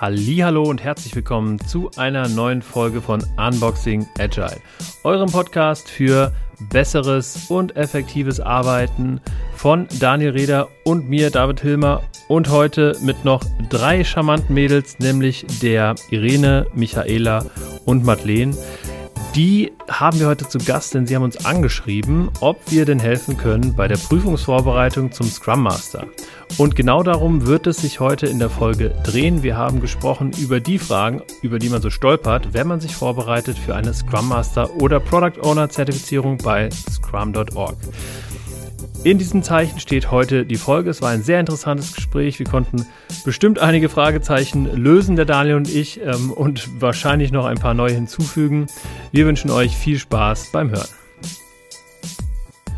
Hallo und herzlich willkommen zu einer neuen Folge von Unboxing Agile, eurem Podcast für besseres und effektives Arbeiten von Daniel Reder und mir, David Hilmer. Und heute mit noch drei charmanten Mädels, nämlich der Irene, Michaela und Madeleine. Die haben wir heute zu Gast, denn sie haben uns angeschrieben, ob wir denn helfen können bei der Prüfungsvorbereitung zum Scrum Master. Und genau darum wird es sich heute in der Folge drehen. Wir haben gesprochen über die Fragen, über die man so stolpert, wenn man sich vorbereitet für eine Scrum Master oder Product Owner Zertifizierung bei scrum.org. In diesem Zeichen steht heute die Folge. Es war ein sehr interessantes Gespräch. Wir konnten bestimmt einige Fragezeichen lösen, der Daniel und ich, ähm, und wahrscheinlich noch ein paar neue hinzufügen. Wir wünschen euch viel Spaß beim Hören.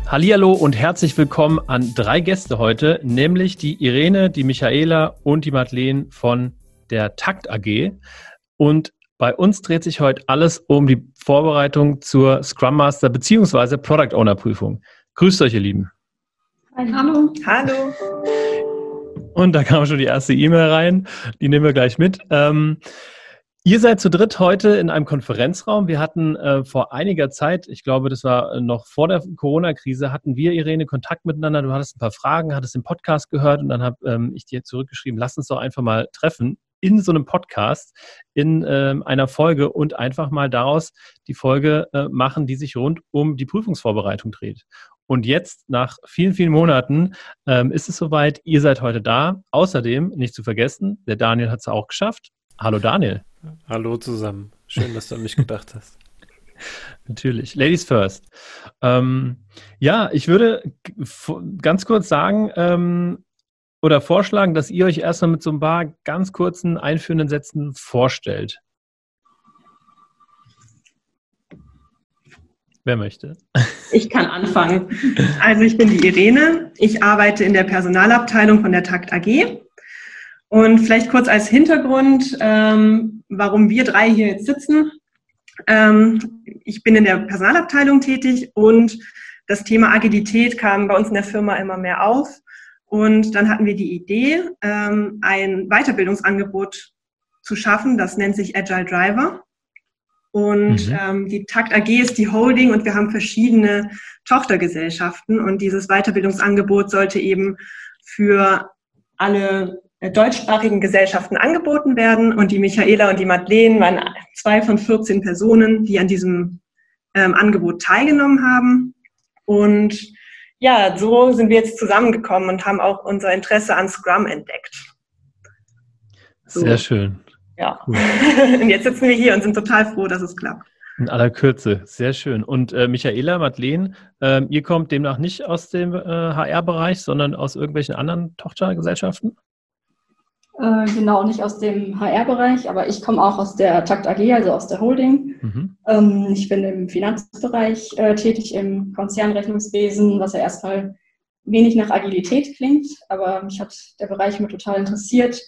Hallihallo und herzlich willkommen an drei Gäste heute, nämlich die Irene, die Michaela und die Madeleine von der Takt AG. Und bei uns dreht sich heute alles um die Vorbereitung zur Scrum Master bzw. Product Owner Prüfung. Grüßt euch, ihr Lieben. Hallo. Hallo. Und da kam schon die erste E-Mail rein. Die nehmen wir gleich mit. Ähm, ihr seid zu dritt heute in einem Konferenzraum. Wir hatten äh, vor einiger Zeit, ich glaube, das war noch vor der Corona-Krise, hatten wir, Irene, Kontakt miteinander. Du hattest ein paar Fragen, hattest den Podcast gehört und dann habe ähm, ich dir zurückgeschrieben, lass uns doch einfach mal treffen in so einem Podcast, in ähm, einer Folge und einfach mal daraus die Folge äh, machen, die sich rund um die Prüfungsvorbereitung dreht. Und jetzt, nach vielen, vielen Monaten, ähm, ist es soweit. Ihr seid heute da. Außerdem, nicht zu vergessen, der Daniel hat es auch geschafft. Hallo Daniel. Hallo zusammen. Schön, dass du an mich gedacht hast. Natürlich. Ladies first. Ähm, ja, ich würde ganz kurz sagen ähm, oder vorschlagen, dass ihr euch erstmal mit so ein paar ganz kurzen einführenden Sätzen vorstellt. Wer möchte? Ich kann anfangen. Also ich bin die Irene. Ich arbeite in der Personalabteilung von der Takt AG. Und vielleicht kurz als Hintergrund, ähm, warum wir drei hier jetzt sitzen. Ähm, ich bin in der Personalabteilung tätig und das Thema Agilität kam bei uns in der Firma immer mehr auf. Und dann hatten wir die Idee, ähm, ein Weiterbildungsangebot zu schaffen. Das nennt sich Agile Driver. Und mhm. ähm, die Takt AG ist die Holding und wir haben verschiedene Tochtergesellschaften. Und dieses Weiterbildungsangebot sollte eben für alle äh, deutschsprachigen Gesellschaften angeboten werden. Und die Michaela und die Madeleine waren zwei von 14 Personen, die an diesem ähm, Angebot teilgenommen haben. Und ja, so sind wir jetzt zusammengekommen und haben auch unser Interesse an Scrum entdeckt. So. Sehr schön. Ja. Cool. und jetzt sitzen wir hier und sind total froh, dass es klappt. In aller Kürze, sehr schön. Und äh, Michaela, Madeleine, äh, ihr kommt demnach nicht aus dem äh, HR-Bereich, sondern aus irgendwelchen anderen Tochtergesellschaften? Äh, genau, nicht aus dem HR-Bereich, aber ich komme auch aus der Takt AG, also aus der Holding. Mhm. Ähm, ich bin im Finanzbereich äh, tätig, im Konzernrechnungswesen, was ja erstmal wenig nach Agilität klingt, aber mich hat der Bereich immer total interessiert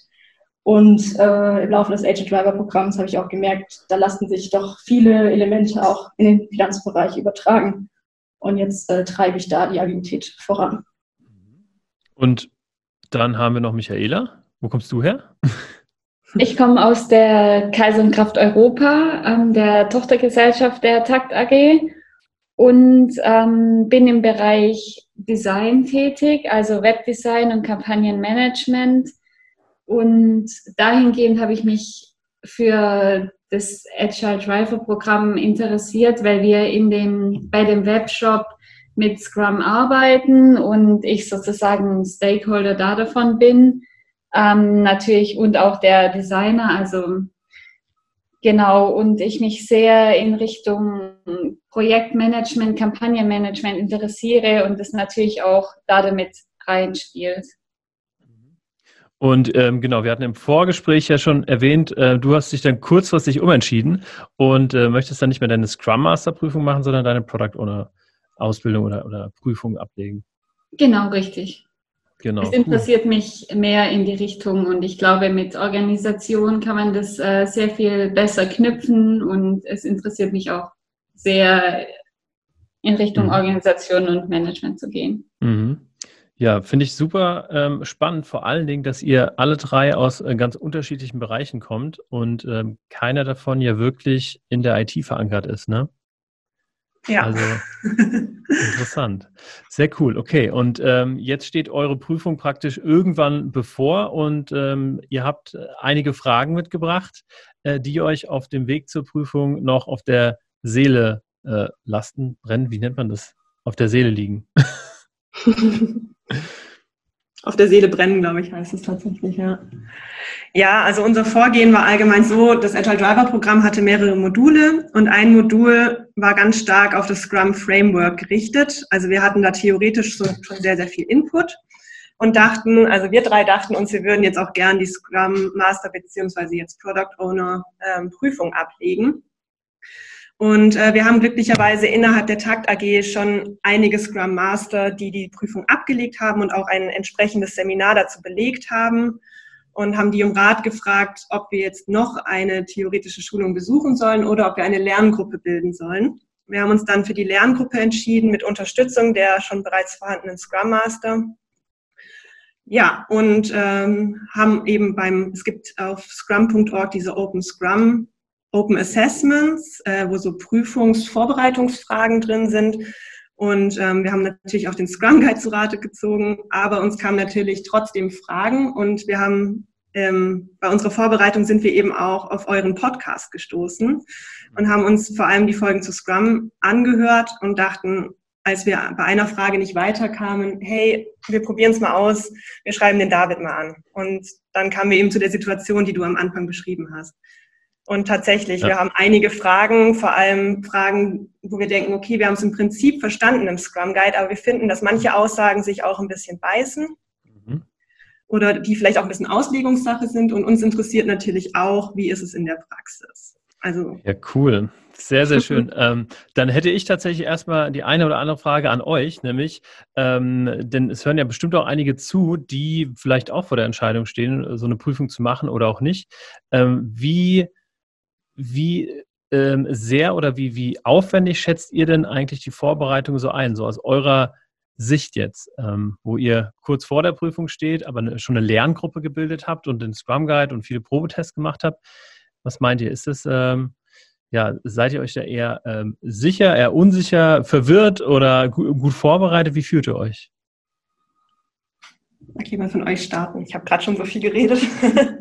und äh, im Laufe des Agent Driver Programms habe ich auch gemerkt, da lassen sich doch viele Elemente auch in den Finanzbereich übertragen. Und jetzt äh, treibe ich da die Agilität voran. Und dann haben wir noch Michaela. Wo kommst du her? Ich komme aus der Kaiserkraft Europa, ähm, der Tochtergesellschaft der Takt AG und ähm, bin im Bereich Design tätig, also Webdesign und Kampagnenmanagement und dahingehend habe ich mich für das Agile Driver Programm interessiert, weil wir in dem, bei dem Webshop mit Scrum arbeiten und ich sozusagen Stakeholder da davon bin. Ähm, natürlich und auch der Designer, also genau, und ich mich sehr in Richtung Projektmanagement, Kampagnenmanagement interessiere und das natürlich auch da damit reinspielt. Und ähm, genau, wir hatten im Vorgespräch ja schon erwähnt, äh, du hast dich dann kurzfristig umentschieden und äh, möchtest dann nicht mehr deine Scrum Master Prüfung machen, sondern deine Product Owner Ausbildung oder, oder Prüfung ablegen. Genau, richtig. Genau. Es interessiert cool. mich mehr in die Richtung und ich glaube, mit Organisation kann man das äh, sehr viel besser knüpfen und es interessiert mich auch sehr in Richtung mhm. Organisation und Management zu gehen. Mhm. Ja, finde ich super ähm, spannend, vor allen Dingen, dass ihr alle drei aus äh, ganz unterschiedlichen Bereichen kommt und ähm, keiner davon ja wirklich in der IT verankert ist, ne? Ja. Also interessant. Sehr cool. Okay, und ähm, jetzt steht eure Prüfung praktisch irgendwann bevor und ähm, ihr habt äh, einige Fragen mitgebracht, äh, die euch auf dem Weg zur Prüfung noch auf der Seele äh, lasten, brennen, wie nennt man das? Auf der Seele liegen. Auf der Seele brennen, glaube ich, heißt es tatsächlich, ja. Ja, also unser Vorgehen war allgemein so, das Agile Driver Programm hatte mehrere Module und ein Modul war ganz stark auf das Scrum Framework gerichtet. Also wir hatten da theoretisch schon sehr, sehr viel Input und dachten, also wir drei dachten uns, wir würden jetzt auch gern die Scrum Master beziehungsweise jetzt Product Owner ähm, Prüfung ablegen. Und äh, wir haben glücklicherweise innerhalb der Takt AG schon einige Scrum Master, die die Prüfung abgelegt haben und auch ein entsprechendes Seminar dazu belegt haben und haben die um Rat gefragt, ob wir jetzt noch eine theoretische Schulung besuchen sollen oder ob wir eine Lerngruppe bilden sollen. Wir haben uns dann für die Lerngruppe entschieden mit Unterstützung der schon bereits vorhandenen Scrum Master. Ja, und ähm, haben eben beim, es gibt auf scrum.org diese Open Scrum Open Assessments, äh, wo so Prüfungsvorbereitungsfragen drin sind. Und ähm, wir haben natürlich auch den Scrum Guide zu Rate gezogen, aber uns kamen natürlich trotzdem Fragen und wir haben ähm, bei unserer Vorbereitung sind wir eben auch auf euren Podcast gestoßen und haben uns vor allem die Folgen zu Scrum angehört und dachten, als wir bei einer Frage nicht weiterkamen, hey, wir probieren es mal aus, wir schreiben den David mal an. Und dann kamen wir eben zu der Situation, die du am Anfang beschrieben hast. Und tatsächlich, ja. wir haben einige Fragen, vor allem Fragen, wo wir denken, okay, wir haben es im Prinzip verstanden im Scrum Guide, aber wir finden, dass manche Aussagen sich auch ein bisschen beißen mhm. oder die vielleicht auch ein bisschen Auslegungssache sind. Und uns interessiert natürlich auch, wie ist es in der Praxis. Also ja, cool. Sehr, sehr schön. ähm, dann hätte ich tatsächlich erstmal die eine oder andere Frage an euch, nämlich, ähm, denn es hören ja bestimmt auch einige zu, die vielleicht auch vor der Entscheidung stehen, so eine Prüfung zu machen oder auch nicht. Ähm, wie wie ähm, sehr oder wie, wie aufwendig schätzt ihr denn eigentlich die Vorbereitung so ein, so aus eurer Sicht jetzt, ähm, wo ihr kurz vor der Prüfung steht, aber eine, schon eine Lerngruppe gebildet habt und den Scrum Guide und viele Probetests gemacht habt? Was meint ihr? Ist es, ähm, ja, seid ihr euch da eher ähm, sicher, eher unsicher, verwirrt oder gut, gut vorbereitet? Wie fühlt ihr euch? Okay, mal von euch starten. Ich habe gerade schon so viel geredet.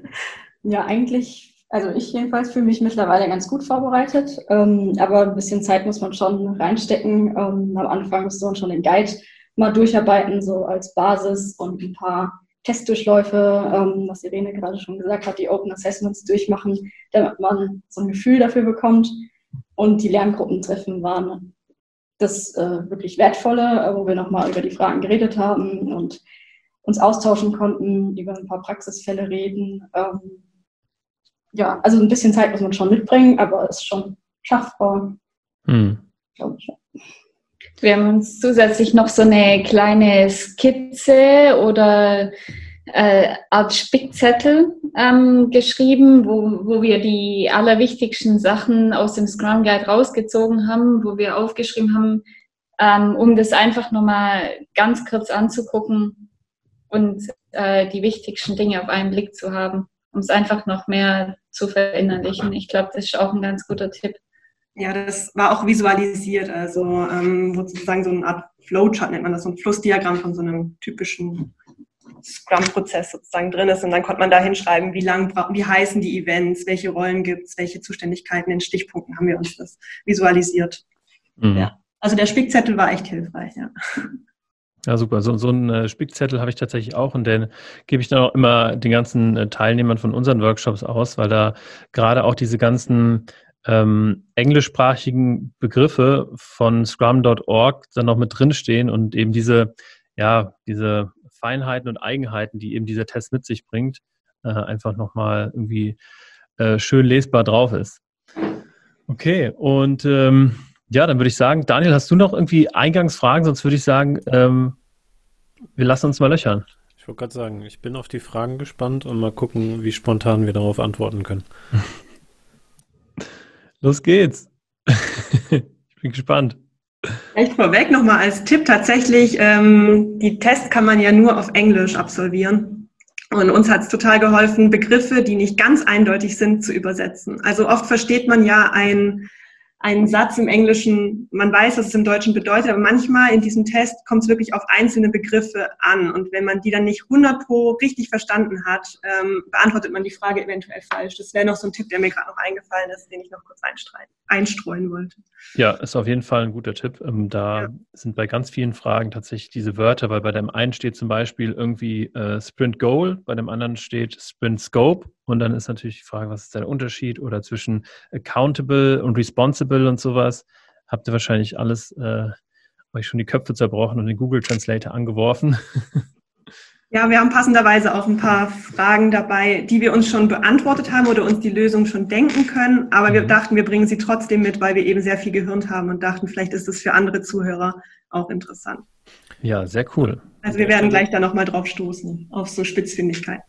ja, eigentlich also ich jedenfalls fühle mich mittlerweile ganz gut vorbereitet, ähm, aber ein bisschen Zeit muss man schon reinstecken. Ähm, am Anfang muss man schon den Guide mal durcharbeiten, so als Basis und ein paar Testdurchläufe, ähm, was Irene gerade schon gesagt hat, die Open Assessments durchmachen, damit man so ein Gefühl dafür bekommt. Und die Lerngruppentreffen waren das äh, wirklich Wertvolle, äh, wo wir nochmal über die Fragen geredet haben und uns austauschen konnten, über ein paar Praxisfälle reden. Ähm, ja, also ein bisschen Zeit muss man schon mitbringen, aber es ist schon schaffbar. Hm. Glaube ich. Wir haben uns zusätzlich noch so eine kleine Skizze oder äh, Art Spickzettel ähm, geschrieben, wo, wo wir die allerwichtigsten Sachen aus dem Scrum Guide rausgezogen haben, wo wir aufgeschrieben haben, ähm, um das einfach nochmal ganz kurz anzugucken und äh, die wichtigsten Dinge auf einen Blick zu haben um es einfach noch mehr zu verinnerlichen. Ich glaube, das ist auch ein ganz guter Tipp. Ja, das war auch visualisiert, also ähm, sozusagen so eine Art Flowchart nennt man das, so ein Flussdiagramm von so einem typischen Scrum-Prozess sozusagen drin ist und dann konnte man da hinschreiben, wie lang, wie heißen die Events, welche Rollen gibt es, welche Zuständigkeiten in Stichpunkten haben wir uns das visualisiert. Mhm. Ja. Also der Spickzettel war echt hilfreich, ja. Ja, super. So, so einen äh, Spickzettel habe ich tatsächlich auch und den gebe ich dann auch immer den ganzen äh, Teilnehmern von unseren Workshops aus, weil da gerade auch diese ganzen ähm, englischsprachigen Begriffe von scrum.org dann noch mit drinstehen und eben diese, ja, diese Feinheiten und Eigenheiten, die eben dieser Test mit sich bringt, äh, einfach nochmal irgendwie äh, schön lesbar drauf ist. Okay, und ähm, ja, dann würde ich sagen, Daniel, hast du noch irgendwie Eingangsfragen? Sonst würde ich sagen, ähm, wir lassen uns mal löchern. Ich wollte gerade sagen, ich bin auf die Fragen gespannt und mal gucken, wie spontan wir darauf antworten können. Los geht's. ich bin gespannt. Echt vorweg nochmal als Tipp tatsächlich, ähm, die Tests kann man ja nur auf Englisch absolvieren. Und uns hat es total geholfen, Begriffe, die nicht ganz eindeutig sind, zu übersetzen. Also oft versteht man ja ein einen Satz im Englischen, man weiß, was es im Deutschen bedeutet, aber manchmal in diesem Test kommt es wirklich auf einzelne Begriffe an. Und wenn man die dann nicht 100 pro richtig verstanden hat, ähm, beantwortet man die Frage eventuell falsch. Das wäre noch so ein Tipp, der mir gerade noch eingefallen ist, den ich noch kurz einstreuen wollte. Ja, ist auf jeden Fall ein guter Tipp. Ähm, da ja. sind bei ganz vielen Fragen tatsächlich diese Wörter, weil bei dem einen steht zum Beispiel irgendwie äh, Sprint Goal, bei dem anderen steht Sprint Scope und dann ist natürlich die Frage, was ist der Unterschied oder zwischen accountable und responsible und sowas. Habt ihr wahrscheinlich alles äh, euch schon die Köpfe zerbrochen und den Google Translator angeworfen. Ja, wir haben passenderweise auch ein paar Fragen dabei, die wir uns schon beantwortet haben oder uns die Lösung schon denken können. Aber wir mhm. dachten, wir bringen sie trotzdem mit, weil wir eben sehr viel gehirnt haben und dachten, vielleicht ist es für andere Zuhörer auch interessant. Ja, sehr cool. Also wir werden gleich da nochmal drauf stoßen, auf so Spitzfindigkeiten.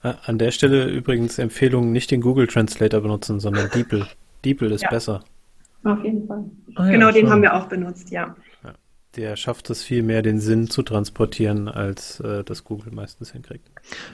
An der Stelle übrigens Empfehlung, nicht den Google Translator benutzen, sondern DeepL. DeepL ist ja. besser. Auf jeden Fall. Ah, genau, ja, den haben wir auch benutzt, ja. ja. Der schafft es viel mehr, den Sinn zu transportieren, als äh, das Google meistens hinkriegt.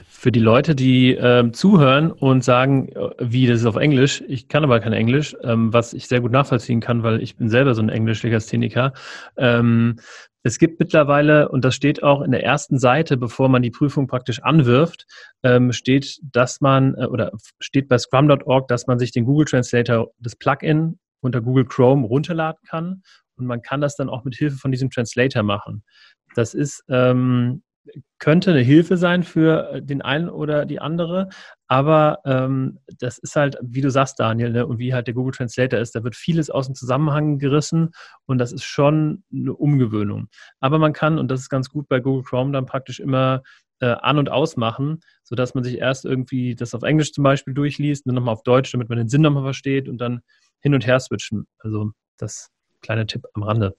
Für die Leute, die ähm, zuhören und sagen, äh, wie, das ist auf Englisch, ich kann aber kein Englisch, ähm, was ich sehr gut nachvollziehen kann, weil ich bin selber so ein Englisch-Legastheniker. Ähm, es gibt mittlerweile, und das steht auch in der ersten Seite, bevor man die Prüfung praktisch anwirft, ähm, steht, dass man, äh, oder steht bei scrum.org, dass man sich den Google Translator, das Plugin unter Google Chrome runterladen kann. Und man kann das dann auch mit Hilfe von diesem Translator machen. Das ist ähm, könnte eine Hilfe sein für äh, den einen oder die andere, aber ähm, das ist halt, wie du sagst, Daniel, ne, und wie halt der Google Translator ist, da wird vieles aus dem Zusammenhang gerissen und das ist schon eine Umgewöhnung. Aber man kann, und das ist ganz gut bei Google Chrome, dann praktisch immer äh, an- und ausmachen, sodass man sich erst irgendwie das auf Englisch zum Beispiel durchliest, dann nochmal auf Deutsch, damit man den Sinn nochmal versteht und dann hin und her switchen. Also das kleine Tipp am Rande.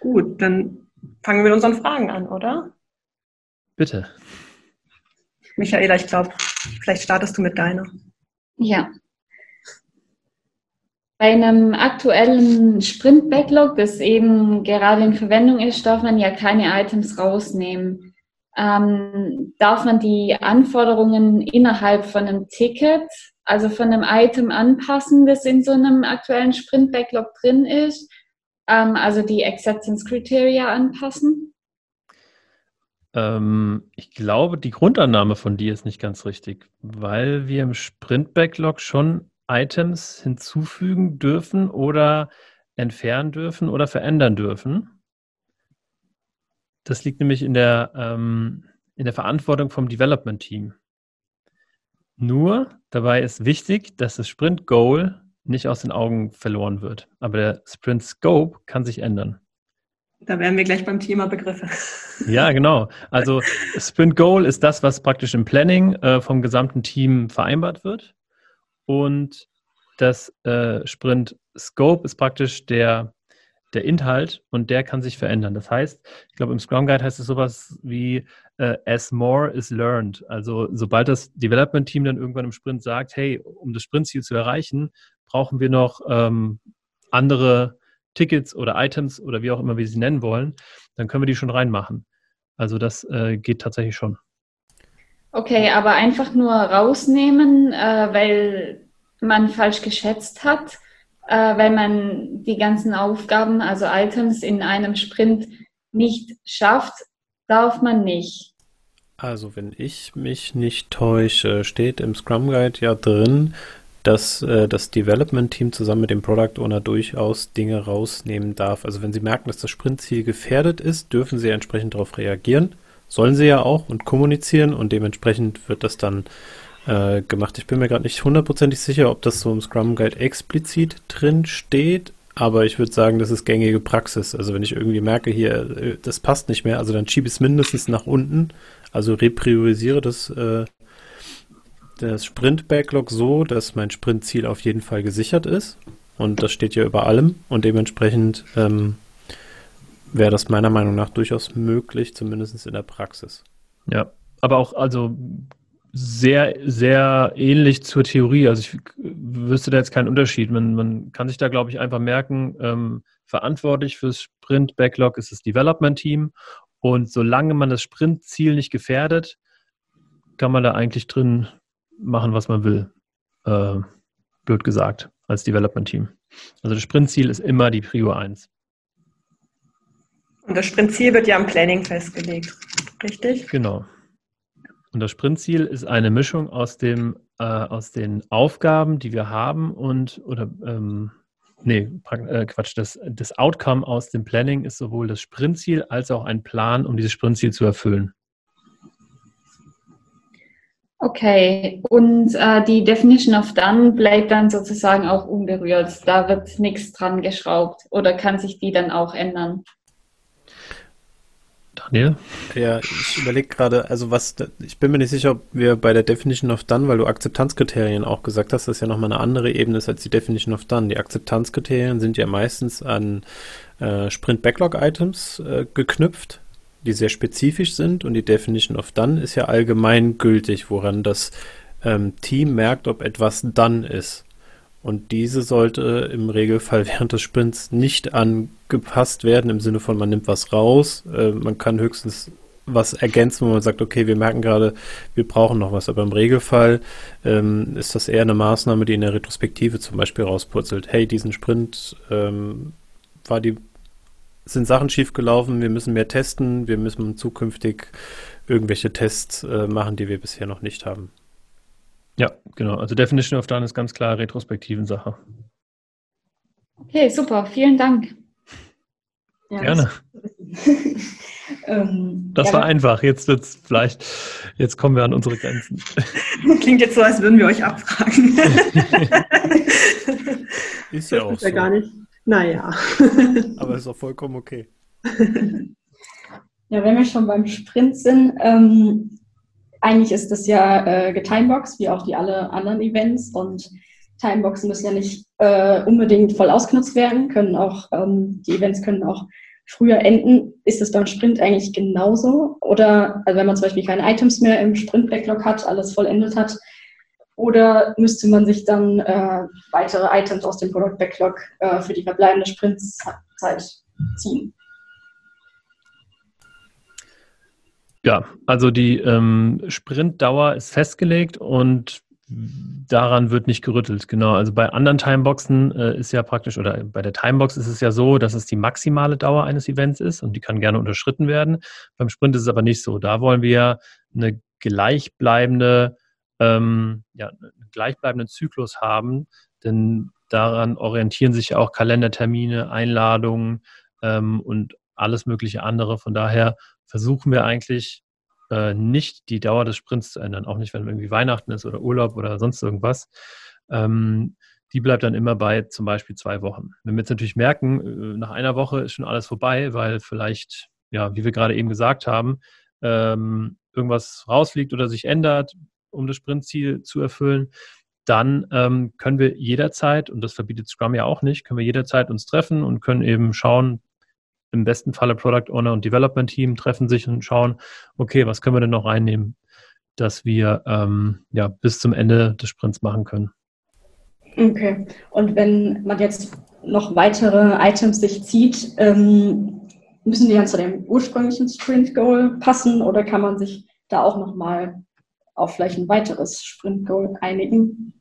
Gut, dann fangen wir mit unseren Fragen an, oder? Bitte. Michaela, ich glaube, vielleicht startest du mit deiner. Ja. Bei einem aktuellen Sprint-Backlog, das eben gerade in Verwendung ist, darf man ja keine Items rausnehmen. Ähm, darf man die Anforderungen innerhalb von einem Ticket, also von einem Item anpassen, das in so einem aktuellen Sprint-Backlog drin ist? Ähm, also die Acceptance Criteria anpassen? Ähm, ich glaube, die Grundannahme von dir ist nicht ganz richtig, weil wir im Sprint-Backlog schon Items hinzufügen dürfen oder entfernen dürfen oder verändern dürfen. Das liegt nämlich in der, ähm, in der Verantwortung vom Development-Team. Nur dabei ist wichtig, dass das Sprint-Goal nicht aus den Augen verloren wird. Aber der Sprint Scope kann sich ändern. Da wären wir gleich beim Thema Begriffe. Ja, genau. Also Sprint Goal ist das, was praktisch im Planning äh, vom gesamten Team vereinbart wird. Und das äh, Sprint Scope ist praktisch der, der Inhalt und der kann sich verändern. Das heißt, ich glaube, im Scrum Guide heißt es sowas wie äh, as more is learned. Also sobald das Development Team dann irgendwann im Sprint sagt, hey, um das Sprintziel zu erreichen, brauchen wir noch ähm, andere Tickets oder Items oder wie auch immer wir sie nennen wollen, dann können wir die schon reinmachen. Also das äh, geht tatsächlich schon. Okay, aber einfach nur rausnehmen, äh, weil man falsch geschätzt hat, äh, weil man die ganzen Aufgaben, also Items in einem Sprint nicht schafft, darf man nicht. Also wenn ich mich nicht täusche, steht im Scrum Guide ja drin, dass äh, das Development-Team zusammen mit dem Product Owner durchaus Dinge rausnehmen darf. Also wenn sie merken, dass das Sprintziel gefährdet ist, dürfen sie entsprechend darauf reagieren. Sollen sie ja auch und kommunizieren und dementsprechend wird das dann äh, gemacht. Ich bin mir gerade nicht hundertprozentig sicher, ob das so im Scrum Guide explizit drin steht, aber ich würde sagen, das ist gängige Praxis. Also wenn ich irgendwie merke, hier, äh, das passt nicht mehr, also dann schiebe ich es mindestens nach unten, also repriorisiere das äh, das Sprint-Backlog so, dass mein Sprintziel auf jeden Fall gesichert ist. Und das steht ja über allem. Und dementsprechend ähm, wäre das meiner Meinung nach durchaus möglich, zumindest in der Praxis. Ja, aber auch, also sehr, sehr ähnlich zur Theorie. Also ich wüsste da jetzt keinen Unterschied. Man, man kann sich da, glaube ich, einfach merken, ähm, verantwortlich fürs Sprint-Backlog ist das Development-Team. Und solange man das Sprint-Ziel nicht gefährdet, kann man da eigentlich drin machen, was man will. Äh, blöd gesagt, als Development-Team. Also das Sprintziel ist immer die Prio 1. Und das Sprintziel wird ja im Planning festgelegt, richtig? Genau. Und das Sprintziel ist eine Mischung aus dem, äh, aus den Aufgaben, die wir haben und oder ähm, nee, äh, Quatsch, das, das Outcome aus dem Planning ist sowohl das Sprintziel als auch ein Plan, um dieses Sprintziel zu erfüllen. Okay, und äh, die Definition of Done bleibt dann sozusagen auch unberührt. Da wird nichts dran geschraubt oder kann sich die dann auch ändern? Daniel? Ja, ich überlege gerade, also was, ich bin mir nicht sicher, ob wir bei der Definition of Done, weil du Akzeptanzkriterien auch gesagt hast, das ja nochmal eine andere Ebene ist als die Definition of Done. Die Akzeptanzkriterien sind ja meistens an äh, Sprint-Backlog-Items äh, geknüpft die sehr spezifisch sind und die Definition of Done ist ja allgemeingültig, woran das ähm, Team merkt, ob etwas Done ist. Und diese sollte im Regelfall während des Sprints nicht angepasst werden, im Sinne von, man nimmt was raus. Äh, man kann höchstens was ergänzen, wo man sagt, okay, wir merken gerade, wir brauchen noch was. Aber im Regelfall ähm, ist das eher eine Maßnahme, die in der Retrospektive zum Beispiel rauspurzelt. Hey, diesen Sprint ähm, war die sind Sachen schiefgelaufen, wir müssen mehr testen, wir müssen zukünftig irgendwelche Tests äh, machen, die wir bisher noch nicht haben. Ja, genau. Also Definition of Done ist ganz klar retrospektiven Sache. Okay, super. Vielen Dank. Ja, Gerne. ähm, das war einfach. Jetzt wird's vielleicht, jetzt kommen wir an unsere Grenzen. Klingt jetzt so, als würden wir euch abfragen. ist ja auch ist ja so. gar nicht. Naja. Aber ist auch vollkommen okay. Ja, wenn wir schon beim Sprint sind, ähm, eigentlich ist das ja äh, getimebox, wie auch die alle anderen Events. Und Timeboxen müssen ja nicht äh, unbedingt voll ausgenutzt werden, können auch, ähm, die Events können auch früher enden. Ist es beim Sprint eigentlich genauso? Oder also wenn man zum Beispiel keine Items mehr im Sprint-Backlog hat, alles vollendet hat, oder müsste man sich dann äh, weitere Items aus dem Product Backlog äh, für die verbleibende Sprintzeit ziehen? Ja, also die ähm, Sprintdauer ist festgelegt und daran wird nicht gerüttelt. Genau, also bei anderen Timeboxen äh, ist ja praktisch, oder bei der Timebox ist es ja so, dass es die maximale Dauer eines Events ist und die kann gerne unterschritten werden. Beim Sprint ist es aber nicht so. Da wollen wir eine gleichbleibende ähm, ja, einen gleichbleibenden Zyklus haben, denn daran orientieren sich auch Kalendertermine, Einladungen ähm, und alles mögliche andere. Von daher versuchen wir eigentlich äh, nicht die Dauer des Sprints zu ändern, auch nicht, wenn irgendwie Weihnachten ist oder Urlaub oder sonst irgendwas. Ähm, die bleibt dann immer bei zum Beispiel zwei Wochen. Wenn wir jetzt natürlich merken, äh, nach einer Woche ist schon alles vorbei, weil vielleicht, ja, wie wir gerade eben gesagt haben, ähm, irgendwas rausfliegt oder sich ändert, um das Sprintziel zu erfüllen, dann ähm, können wir jederzeit, und das verbietet Scrum ja auch nicht, können wir jederzeit uns treffen und können eben schauen, im besten Falle Product Owner und Development Team treffen sich und schauen, okay, was können wir denn noch reinnehmen, dass wir ähm, ja bis zum Ende des Sprints machen können. Okay. Und wenn man jetzt noch weitere Items sich zieht, ähm, müssen die dann zu dem ursprünglichen Sprint Goal passen oder kann man sich da auch nochmal auf vielleicht ein weiteres Sprint-Goal einigen?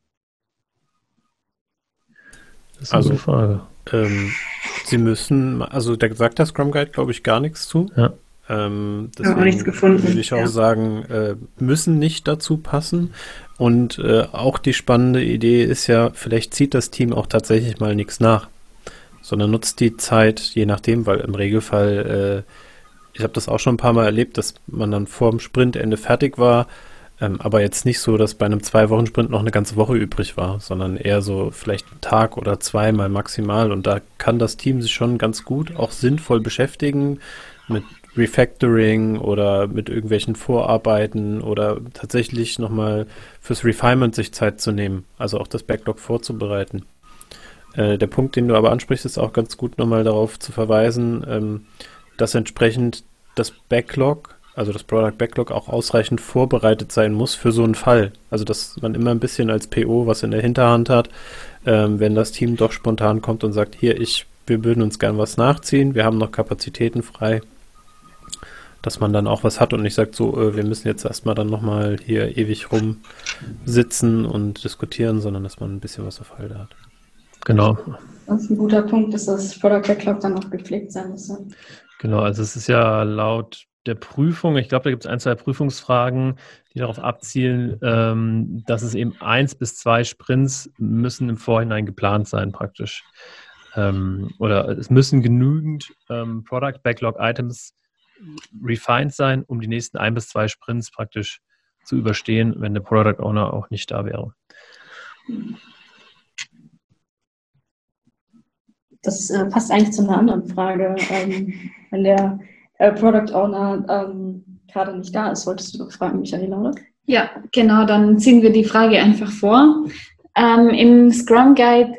Das ist eine also, Frage. Ähm, Sie müssen, also da sagt der Scrum Guide, glaube ich, gar nichts zu. Ja. Ähm, deswegen nichts gefunden. Würde ich auch ja. sagen, äh, müssen nicht dazu passen. Und äh, auch die spannende Idee ist ja, vielleicht zieht das Team auch tatsächlich mal nichts nach, sondern nutzt die Zeit, je nachdem, weil im Regelfall, äh, ich habe das auch schon ein paar Mal erlebt, dass man dann vor dem Sprintende fertig war ähm, aber jetzt nicht so, dass bei einem Zwei-Wochen-Sprint noch eine ganze Woche übrig war, sondern eher so vielleicht einen Tag oder zweimal maximal. Und da kann das Team sich schon ganz gut auch sinnvoll beschäftigen mit Refactoring oder mit irgendwelchen Vorarbeiten oder tatsächlich nochmal fürs Refinement sich Zeit zu nehmen, also auch das Backlog vorzubereiten. Äh, der Punkt, den du aber ansprichst, ist auch ganz gut nochmal darauf zu verweisen, ähm, dass entsprechend das Backlog also das Product Backlog auch ausreichend vorbereitet sein muss für so einen Fall. Also dass man immer ein bisschen als PO was in der Hinterhand hat, ähm, wenn das Team doch spontan kommt und sagt, hier, ich, wir würden uns gern was nachziehen, wir haben noch Kapazitäten frei, dass man dann auch was hat und nicht sagt, so, äh, wir müssen jetzt erstmal dann nochmal hier ewig rumsitzen und diskutieren, sondern dass man ein bisschen was auf Halde hat. Genau. Das ist ein guter Punkt, dass das Product Backlog dann auch gepflegt sein muss. Genau, also es ist ja laut der Prüfung, ich glaube, da gibt es ein, zwei Prüfungsfragen, die darauf abzielen, ähm, dass es eben eins bis zwei Sprints müssen im Vorhinein geplant sein praktisch. Ähm, oder es müssen genügend ähm, Product Backlog Items refined sein, um die nächsten ein bis zwei Sprints praktisch zu überstehen, wenn der Product Owner auch nicht da wäre. Das äh, passt eigentlich zu einer anderen Frage. Ähm, wenn der äh, Product Owner ähm, gerade nicht da ist, wolltest du doch fragen, Michaela, oder? Ja, genau, dann ziehen wir die Frage einfach vor. Ähm, Im Scrum Guide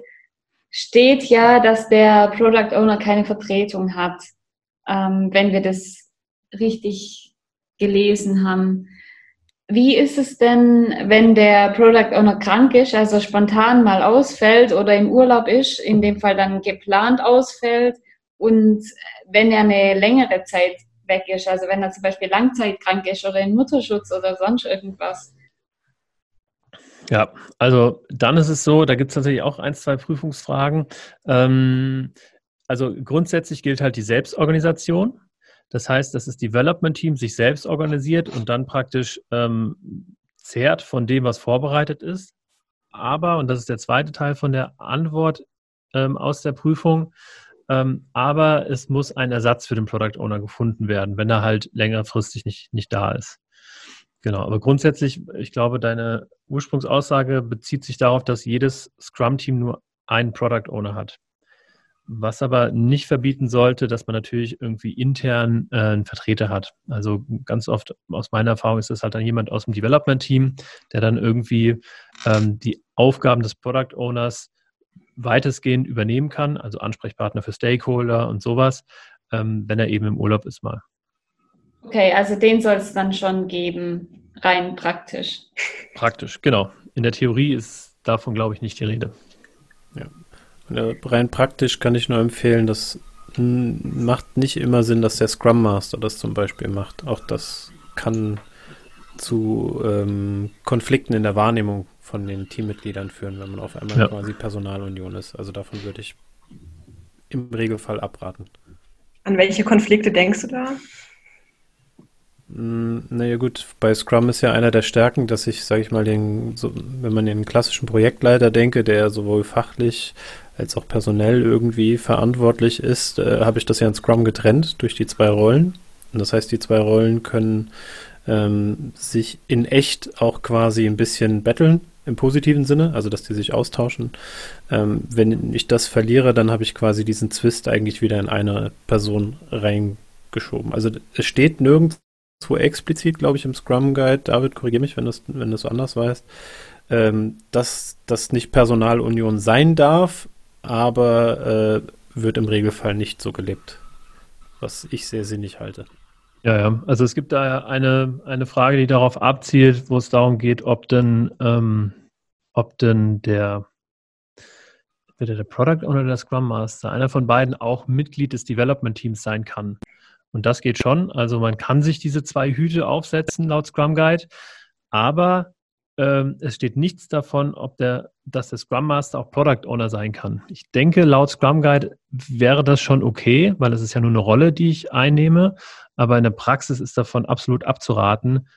steht ja, dass der Product Owner keine Vertretung hat, ähm, wenn wir das richtig gelesen haben. Wie ist es denn, wenn der Product Owner krank ist, also spontan mal ausfällt oder im Urlaub ist, in dem Fall dann geplant ausfällt und wenn er eine längere Zeit weg ist, also wenn er zum Beispiel langzeitkrank ist oder in Mutterschutz oder sonst irgendwas? Ja, also dann ist es so, da gibt es tatsächlich auch ein, zwei Prüfungsfragen. Ähm, also grundsätzlich gilt halt die Selbstorganisation. Das heißt, dass das Development-Team sich selbst organisiert und dann praktisch ähm, zehrt von dem, was vorbereitet ist. Aber, und das ist der zweite Teil von der Antwort ähm, aus der Prüfung, ähm, aber es muss ein Ersatz für den Product Owner gefunden werden, wenn er halt längerfristig nicht, nicht da ist. Genau, aber grundsätzlich, ich glaube, deine Ursprungsaussage bezieht sich darauf, dass jedes Scrum-Team nur einen Product Owner hat. Was aber nicht verbieten sollte, dass man natürlich irgendwie intern äh, einen Vertreter hat. Also ganz oft aus meiner Erfahrung ist das halt dann jemand aus dem Development-Team, der dann irgendwie ähm, die Aufgaben des Product Owners weitestgehend übernehmen kann, also Ansprechpartner für Stakeholder und sowas, ähm, wenn er eben im Urlaub ist mal. Okay, also den soll es dann schon geben, rein praktisch. Praktisch, genau. In der Theorie ist davon, glaube ich, nicht die Rede. Ja. Rein praktisch kann ich nur empfehlen, das macht nicht immer Sinn, dass der Scrum Master das zum Beispiel macht. Auch das kann zu ähm, Konflikten in der Wahrnehmung von den Teammitgliedern führen, wenn man auf einmal ja. quasi Personalunion ist. Also davon würde ich im Regelfall abraten. An welche Konflikte denkst du da? Hm, naja gut, bei Scrum ist ja einer der Stärken, dass ich, sage ich mal, den, so, wenn man den klassischen Projektleiter denke, der sowohl fachlich als auch personell irgendwie verantwortlich ist, äh, habe ich das ja in Scrum getrennt durch die zwei Rollen. Und das heißt, die zwei Rollen können ähm, sich in echt auch quasi ein bisschen betteln im positiven Sinne, also dass die sich austauschen. Ähm, wenn ich das verliere, dann habe ich quasi diesen Zwist eigentlich wieder in eine Person reingeschoben. Also es steht nirgends explizit, glaube ich, im Scrum Guide, David, korrigiere mich, wenn du wenn es anders weißt, ähm, dass das nicht Personalunion sein darf, aber äh, wird im Regelfall nicht so gelebt, was ich sehr sinnig halte. Ja, ja, also es gibt da eine, eine Frage, die darauf abzielt, wo es darum geht, ob denn, ähm, ob denn der, entweder der Product Owner oder der Scrum Master, einer von beiden auch Mitglied des Development Teams sein kann. Und das geht schon. Also man kann sich diese zwei Hüte aufsetzen laut Scrum Guide, aber ähm, es steht nichts davon, ob der, dass der Scrum Master auch Product Owner sein kann. Ich denke, laut Scrum Guide wäre das schon okay, weil es ist ja nur eine Rolle, die ich einnehme. Aber in der Praxis ist davon absolut abzuraten,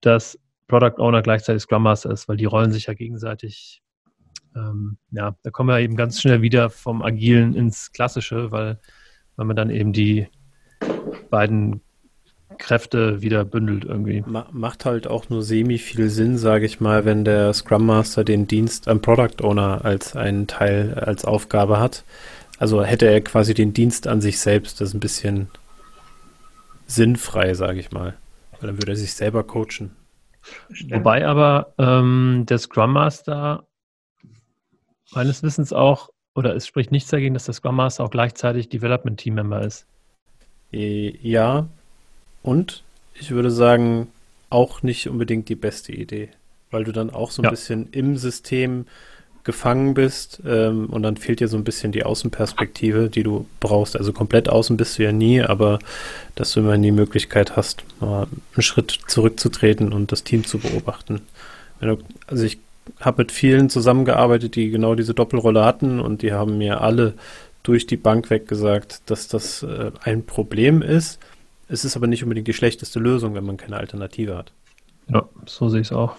dass Product Owner gleichzeitig Scrum Master ist, weil die rollen sich ja gegenseitig. Ähm, ja, da kommen wir eben ganz schnell wieder vom Agilen ins Klassische, weil, weil man dann eben die, beiden Kräfte wieder bündelt irgendwie. Macht halt auch nur semi viel Sinn, sage ich mal, wenn der Scrum Master den Dienst am Product Owner als einen Teil, als Aufgabe hat. Also hätte er quasi den Dienst an sich selbst, das ist ein bisschen sinnfrei, sage ich mal. Weil dann würde er sich selber coachen. Wobei aber ähm, der Scrum Master meines Wissens auch, oder es spricht nichts dagegen, dass der Scrum Master auch gleichzeitig Development Team Member ist. Äh, ja, und ich würde sagen, auch nicht unbedingt die beste Idee, weil du dann auch so ein ja. bisschen im System gefangen bist ähm, und dann fehlt dir so ein bisschen die Außenperspektive, die du brauchst. Also komplett außen bist du ja nie, aber dass du immer die Möglichkeit hast, mal einen Schritt zurückzutreten und das Team zu beobachten. Du, also ich habe mit vielen zusammengearbeitet, die genau diese Doppelrolle hatten und die haben mir alle durch die Bank weg gesagt, dass das äh, ein Problem ist. Es ist aber nicht unbedingt die schlechteste Lösung, wenn man keine Alternative hat. Ja, so sehe ich es auch.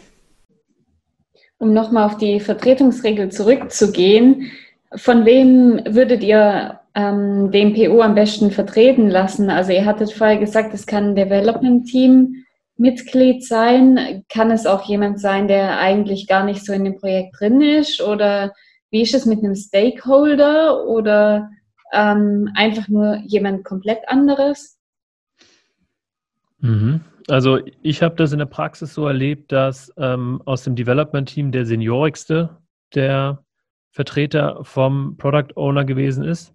Um nochmal auf die Vertretungsregel zurückzugehen, von wem würdet ihr ähm, den PO am besten vertreten lassen? Also ihr hattet vorher gesagt, es kann ein Development-Team Mitglied sein. Kann es auch jemand sein, der eigentlich gar nicht so in dem Projekt drin ist? Oder wie ist es mit einem Stakeholder oder ähm, einfach nur jemand komplett anderes? Mhm. Also ich habe das in der Praxis so erlebt, dass ähm, aus dem Development-Team der seniorigste der Vertreter vom Product Owner gewesen ist,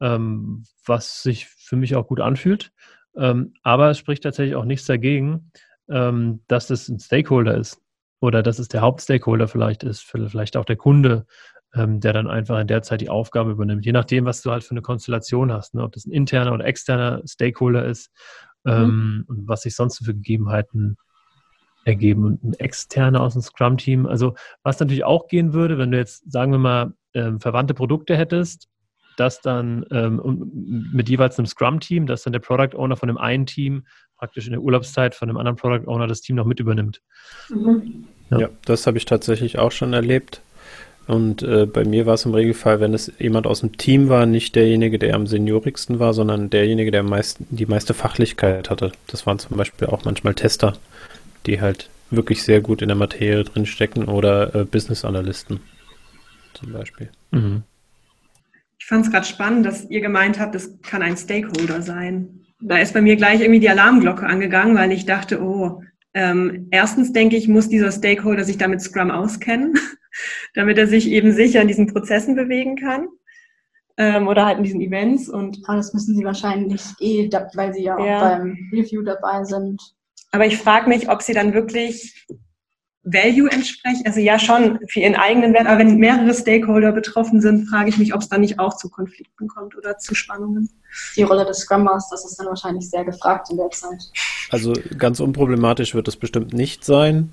ähm, was sich für mich auch gut anfühlt. Ähm, aber es spricht tatsächlich auch nichts dagegen, ähm, dass das ein Stakeholder ist oder dass es der Hauptstakeholder vielleicht ist, vielleicht auch der Kunde, ähm, der dann einfach in der Zeit die Aufgabe übernimmt. Je nachdem, was du halt für eine Konstellation hast, ne? ob das ein interner oder externer Stakeholder ist mhm. Ähm, und was sich sonst für Gegebenheiten ergeben. Und ein externer aus dem Scrum-Team, also was natürlich auch gehen würde, wenn du jetzt, sagen wir mal, ähm, verwandte Produkte hättest, dass dann ähm, mit jeweils einem Scrum-Team, dass dann der Product Owner von dem einen Team praktisch in der Urlaubszeit von dem anderen Product Owner das Team noch mit übernimmt. Mhm. Ja. ja. das habe ich tatsächlich auch schon erlebt. Und äh, bei mir war es im Regelfall, wenn es jemand aus dem Team war, nicht derjenige, der am seniorigsten war, sondern derjenige, der meist, die meiste Fachlichkeit hatte. Das waren zum Beispiel auch manchmal Tester, die halt wirklich sehr gut in der Materie drinstecken oder äh, Business Analysten zum Beispiel. Mhm. Ich fand es gerade spannend, dass ihr gemeint habt, das kann ein Stakeholder sein. Da ist bei mir gleich irgendwie die Alarmglocke angegangen, weil ich dachte, oh, ähm, erstens denke ich, muss dieser Stakeholder sich damit Scrum auskennen, damit er sich eben sicher in diesen Prozessen bewegen kann ähm, oder halt in diesen Events. Und Aber das müssen sie wahrscheinlich eh, weil sie ja, ja. auch beim Review dabei sind. Aber ich frage mich, ob sie dann wirklich Value entsprechen. Also ja, schon für ihren eigenen Wert. Aber wenn mehrere Stakeholder betroffen sind, frage ich mich, ob es dann nicht auch zu Konflikten kommt oder zu Spannungen. Die Rolle des Scrum Masters ist dann wahrscheinlich sehr gefragt in der Zeit. Also ganz unproblematisch wird es bestimmt nicht sein.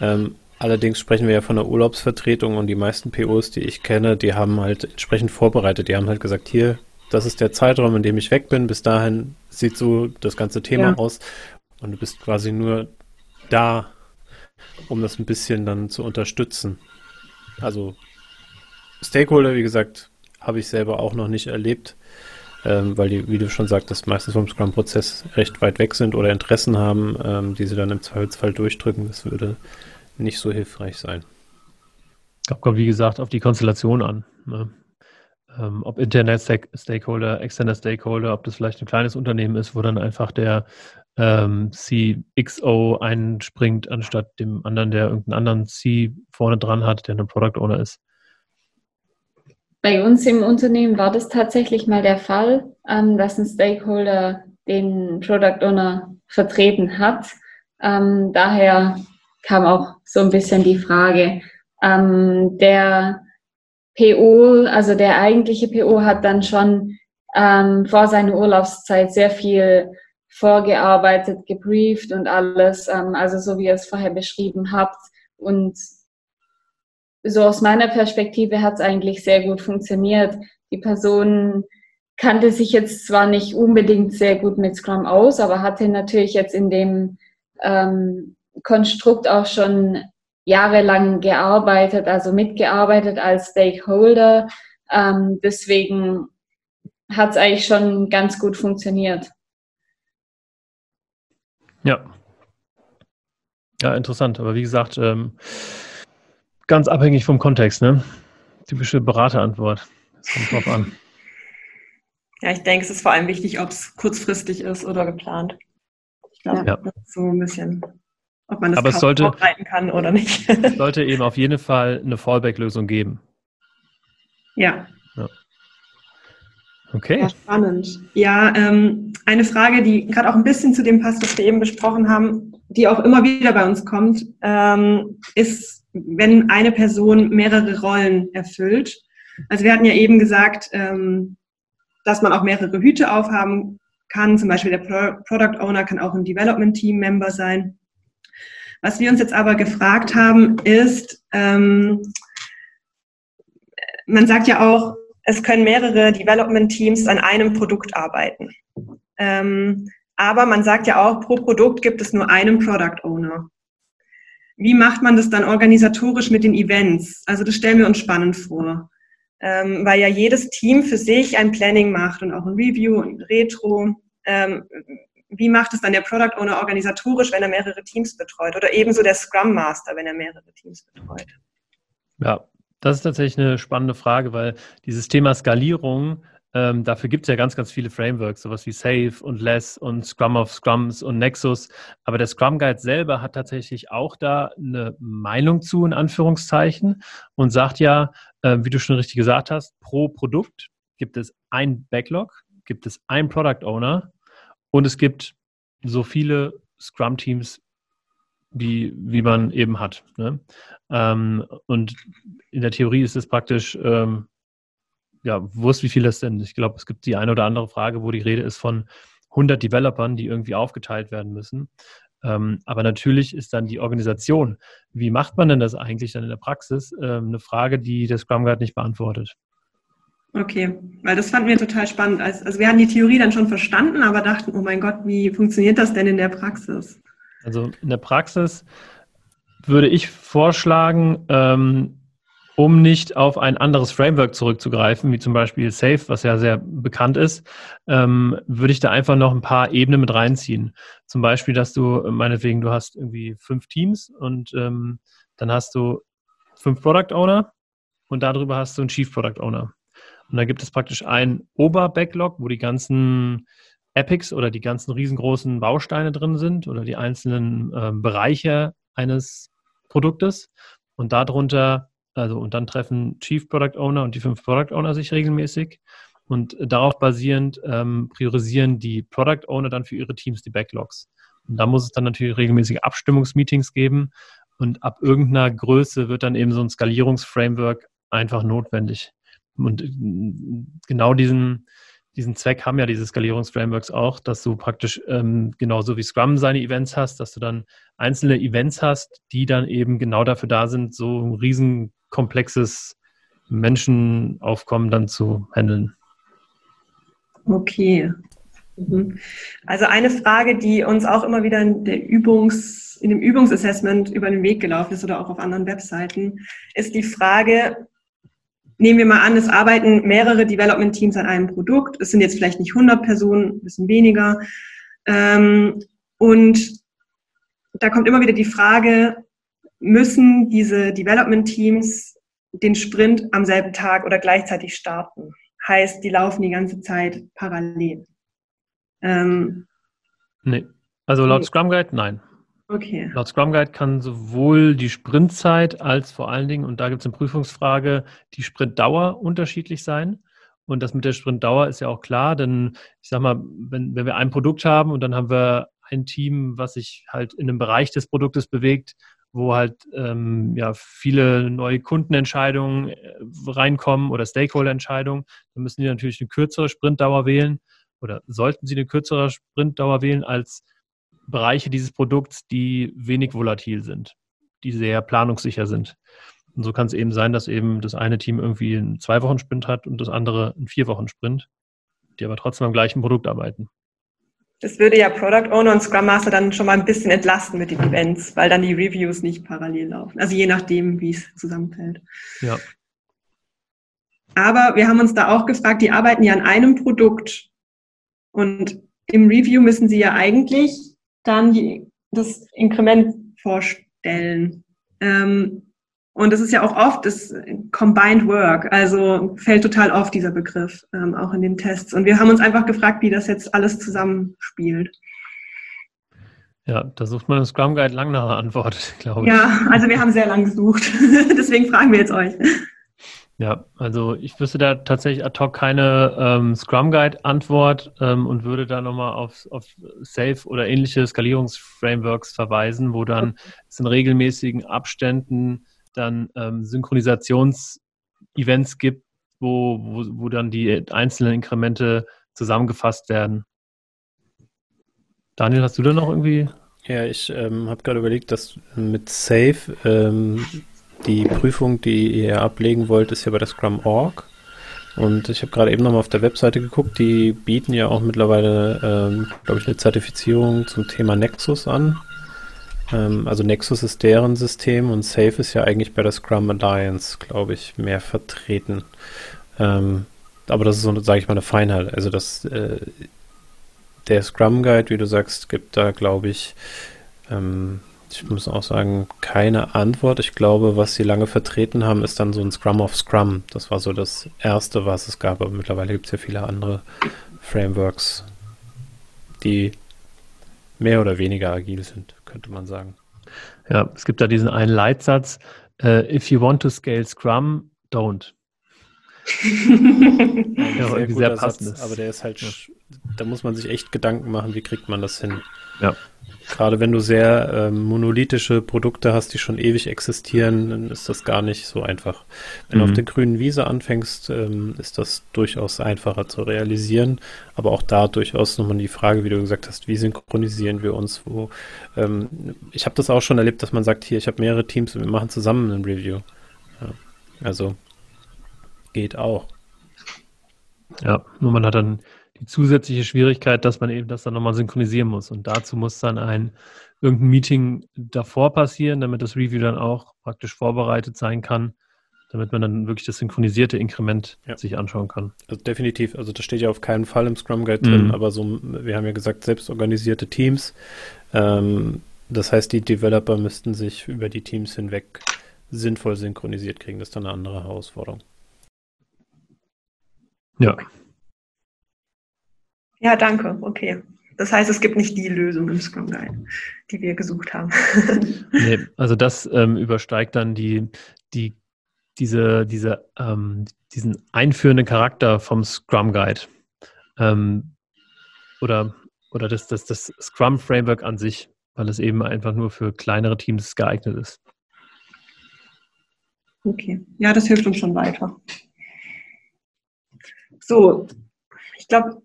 Ähm, allerdings sprechen wir ja von der Urlaubsvertretung und die meisten POs, die ich kenne, die haben halt entsprechend vorbereitet. Die haben halt gesagt, hier, das ist der Zeitraum, in dem ich weg bin. Bis dahin sieht so das ganze Thema ja. aus. Und du bist quasi nur da, um das ein bisschen dann zu unterstützen. Also Stakeholder, wie gesagt, habe ich selber auch noch nicht erlebt ähm, weil die, wie du schon sagtest, meistens vom Scrum-Prozess recht weit weg sind oder Interessen haben, ähm, die sie dann im Zweifelsfall durchdrücken. Das würde nicht so hilfreich sein. Ich kommt, wie gesagt, auf die Konstellation an. Ne? Ähm, ob Internet-Stakeholder, externer Stakeholder, ob das vielleicht ein kleines Unternehmen ist, wo dann einfach der ähm, CXO einspringt, anstatt dem anderen, der irgendeinen anderen C vorne dran hat, der ein Product Owner ist. Bei uns im Unternehmen war das tatsächlich mal der Fall, ähm, dass ein Stakeholder den Product Owner vertreten hat. Ähm, daher kam auch so ein bisschen die Frage. Ähm, der PO, also der eigentliche PO hat dann schon ähm, vor seiner Urlaubszeit sehr viel vorgearbeitet, gebrieft und alles, ähm, also so wie ihr es vorher beschrieben habt. Und so aus meiner Perspektive hat es eigentlich sehr gut funktioniert. Die Person kannte sich jetzt zwar nicht unbedingt sehr gut mit Scrum aus, aber hatte natürlich jetzt in dem ähm, Konstrukt auch schon jahrelang gearbeitet, also mitgearbeitet als Stakeholder. Ähm, deswegen hat es eigentlich schon ganz gut funktioniert. Ja. Ja, interessant. Aber wie gesagt, ähm, ganz abhängig vom Kontext, ne? Typische Beraterantwort. Das kommt drauf an. Ja, ich denke, es ist vor allem wichtig, ob es kurzfristig ist oder geplant. Ich glaube, ja. so ein bisschen, ob man das Aber es sollte, vorbereiten kann oder nicht. es sollte eben auf jeden Fall eine Fallback-Lösung geben. Ja. ja. Okay. Ja, spannend. Ja, ähm, eine Frage, die gerade auch ein bisschen zu dem passt, was wir eben besprochen haben, die auch immer wieder bei uns kommt, ähm, ist, wenn eine Person mehrere Rollen erfüllt. Also wir hatten ja eben gesagt, ähm, dass man auch mehrere Hüte aufhaben kann. Zum Beispiel der Pro Product Owner kann auch ein Development Team Member sein. Was wir uns jetzt aber gefragt haben, ist, ähm, man sagt ja auch, es können mehrere Development Teams an einem Produkt arbeiten. Ähm, aber man sagt ja auch, pro Produkt gibt es nur einen Product Owner. Wie macht man das dann organisatorisch mit den Events? Also das stellen wir uns spannend vor, ähm, weil ja jedes Team für sich ein Planning macht und auch ein Review und Retro. Ähm, wie macht es dann der Product Owner organisatorisch, wenn er mehrere Teams betreut? Oder ebenso der Scrum Master, wenn er mehrere Teams betreut? Ja, das ist tatsächlich eine spannende Frage, weil dieses Thema Skalierung ähm, dafür gibt es ja ganz, ganz viele Frameworks, sowas wie Safe und Less und Scrum of Scrums und Nexus. Aber der Scrum Guide selber hat tatsächlich auch da eine Meinung zu, in Anführungszeichen, und sagt ja, äh, wie du schon richtig gesagt hast, pro Produkt gibt es ein Backlog, gibt es ein Product Owner und es gibt so viele Scrum-Teams, wie, wie man eben hat. Ne? Ähm, und in der Theorie ist es praktisch ähm, ja, wurscht, wie viel das sind. Ich glaube, es gibt die eine oder andere Frage, wo die Rede ist von 100 Developern, die irgendwie aufgeteilt werden müssen. Ähm, aber natürlich ist dann die Organisation, wie macht man denn das eigentlich dann in der Praxis, ähm, eine Frage, die der Scrum Guide nicht beantwortet. Okay, weil das fanden wir total spannend. Also wir hatten die Theorie dann schon verstanden, aber dachten, oh mein Gott, wie funktioniert das denn in der Praxis? Also in der Praxis würde ich vorschlagen, ähm, um nicht auf ein anderes Framework zurückzugreifen, wie zum Beispiel Safe, was ja sehr bekannt ist, ähm, würde ich da einfach noch ein paar Ebenen mit reinziehen. Zum Beispiel, dass du, meinetwegen, du hast irgendwie fünf Teams und ähm, dann hast du fünf Product Owner und darüber hast du einen Chief Product Owner. Und da gibt es praktisch ein Ober-Backlog, wo die ganzen Epics oder die ganzen riesengroßen Bausteine drin sind oder die einzelnen äh, Bereiche eines Produktes. Und darunter also und dann treffen Chief Product Owner und die fünf Product Owner sich regelmäßig. Und darauf basierend ähm, priorisieren die Product Owner dann für ihre Teams die Backlogs. Und da muss es dann natürlich regelmäßige Abstimmungsmeetings geben. Und ab irgendeiner Größe wird dann eben so ein Skalierungsframework einfach notwendig. Und äh, genau diesen, diesen Zweck haben ja diese Skalierungsframeworks auch, dass du praktisch ähm, genauso wie Scrum seine Events hast, dass du dann einzelne Events hast, die dann eben genau dafür da sind, so ein riesen komplexes Menschenaufkommen dann zu handeln. Okay. Mhm. Also eine Frage, die uns auch immer wieder in, der Übungs, in dem Übungsassessment über den Weg gelaufen ist oder auch auf anderen Webseiten, ist die Frage, nehmen wir mal an, es arbeiten mehrere Development-Teams an einem Produkt. Es sind jetzt vielleicht nicht 100 Personen, ein bisschen weniger. Ähm, und da kommt immer wieder die Frage, müssen diese Development-Teams den Sprint am selben Tag oder gleichzeitig starten. Heißt, die laufen die ganze Zeit parallel. Ähm, nee. Also laut. Scrum Guide, nein. Okay. Laut Scrum Guide kann sowohl die Sprintzeit als vor allen Dingen, und da gibt es eine Prüfungsfrage, die Sprintdauer unterschiedlich sein. Und das mit der Sprintdauer ist ja auch klar, denn ich sag mal, wenn, wenn wir ein Produkt haben und dann haben wir ein Team, was sich halt in einem Bereich des Produktes bewegt, wo halt ähm, ja viele neue Kundenentscheidungen äh, reinkommen oder Stakeholder-Entscheidungen, dann müssen die natürlich eine kürzere Sprintdauer wählen oder sollten sie eine kürzere Sprintdauer wählen als Bereiche dieses Produkts, die wenig volatil sind, die sehr planungssicher sind. Und so kann es eben sein, dass eben das eine Team irgendwie einen zwei Wochen Sprint hat und das andere einen vier Wochen Sprint, die aber trotzdem am gleichen Produkt arbeiten. Das würde ja Product Owner und Scrum Master dann schon mal ein bisschen entlasten mit den Events, weil dann die Reviews nicht parallel laufen. Also je nachdem, wie es zusammenfällt. Ja. Aber wir haben uns da auch gefragt, die arbeiten ja an einem Produkt. Und im Review müssen sie ja eigentlich dann die, das Inkrement vorstellen. Ähm, und das ist ja auch oft das Combined Work, also fällt total oft dieser Begriff, ähm, auch in den Tests. Und wir haben uns einfach gefragt, wie das jetzt alles zusammenspielt. Ja, da sucht man im Scrum Guide lang nach einer Antwort, glaube ich. Ja, also wir haben sehr lang gesucht. Deswegen fragen wir jetzt euch. Ja, also ich wüsste da tatsächlich ad hoc keine ähm, Scrum Guide Antwort ähm, und würde da nochmal auf, auf Safe oder ähnliche Skalierungsframeworks verweisen, wo dann es in regelmäßigen Abständen dann ähm, Synchronisations-Events gibt, wo, wo, wo dann die einzelnen Inkremente zusammengefasst werden. Daniel, hast du da noch irgendwie? Ja, ich ähm, habe gerade überlegt, dass mit Safe ähm, die Prüfung, die ihr ablegen wollt, ist ja bei der Scrum Org. Und ich habe gerade eben nochmal auf der Webseite geguckt, die bieten ja auch mittlerweile, ähm, glaube ich, eine Zertifizierung zum Thema Nexus an. Ähm, also Nexus ist deren System und Safe ist ja eigentlich bei der Scrum Alliance, glaube ich, mehr vertreten. Ähm, aber das ist so, sage ich mal, eine Feinheit. Also das, äh, der Scrum Guide, wie du sagst, gibt da, glaube ich, ähm, ich muss auch sagen, keine Antwort. Ich glaube, was sie lange vertreten haben, ist dann so ein Scrum of Scrum. Das war so das Erste, was es gab. Aber mittlerweile gibt es ja viele andere Frameworks, die mehr oder weniger agil sind, könnte man sagen. Ja, es gibt da diesen einen Leitsatz, uh, if you want to scale Scrum, don't. ja, sehr, sehr passend. aber der ist halt, ja. da muss man sich echt Gedanken machen, wie kriegt man das hin. Ja. Gerade wenn du sehr ähm, monolithische Produkte hast, die schon ewig existieren, dann ist das gar nicht so einfach. Wenn mhm. du auf der grünen Wiese anfängst, ähm, ist das durchaus einfacher zu realisieren. Aber auch da durchaus nochmal die Frage, wie du gesagt hast, wie synchronisieren wir uns? Wo, ähm, ich habe das auch schon erlebt, dass man sagt, hier, ich habe mehrere Teams und wir machen zusammen ein Review. Ja. Also geht auch. Ja, nur man hat dann die zusätzliche Schwierigkeit, dass man eben das dann nochmal synchronisieren muss. Und dazu muss dann ein irgendein Meeting davor passieren, damit das Review dann auch praktisch vorbereitet sein kann, damit man dann wirklich das synchronisierte Inkrement ja. sich anschauen kann. Also definitiv, also das steht ja auf keinen Fall im Scrum Guide drin, mhm. aber so, wir haben ja gesagt, selbstorganisierte Teams. Ähm, das heißt, die Developer müssten sich über die Teams hinweg sinnvoll synchronisiert kriegen. Das ist dann eine andere Herausforderung. Ja. Ja, danke. Okay. Das heißt, es gibt nicht die Lösung im Scrum Guide, die wir gesucht haben. nee, also das ähm, übersteigt dann die, die, diese, diese, ähm, diesen einführenden Charakter vom Scrum Guide. Ähm, oder oder das, das, das Scrum Framework an sich, weil es eben einfach nur für kleinere Teams geeignet ist. Okay, ja, das hilft uns schon weiter. So, ich glaube,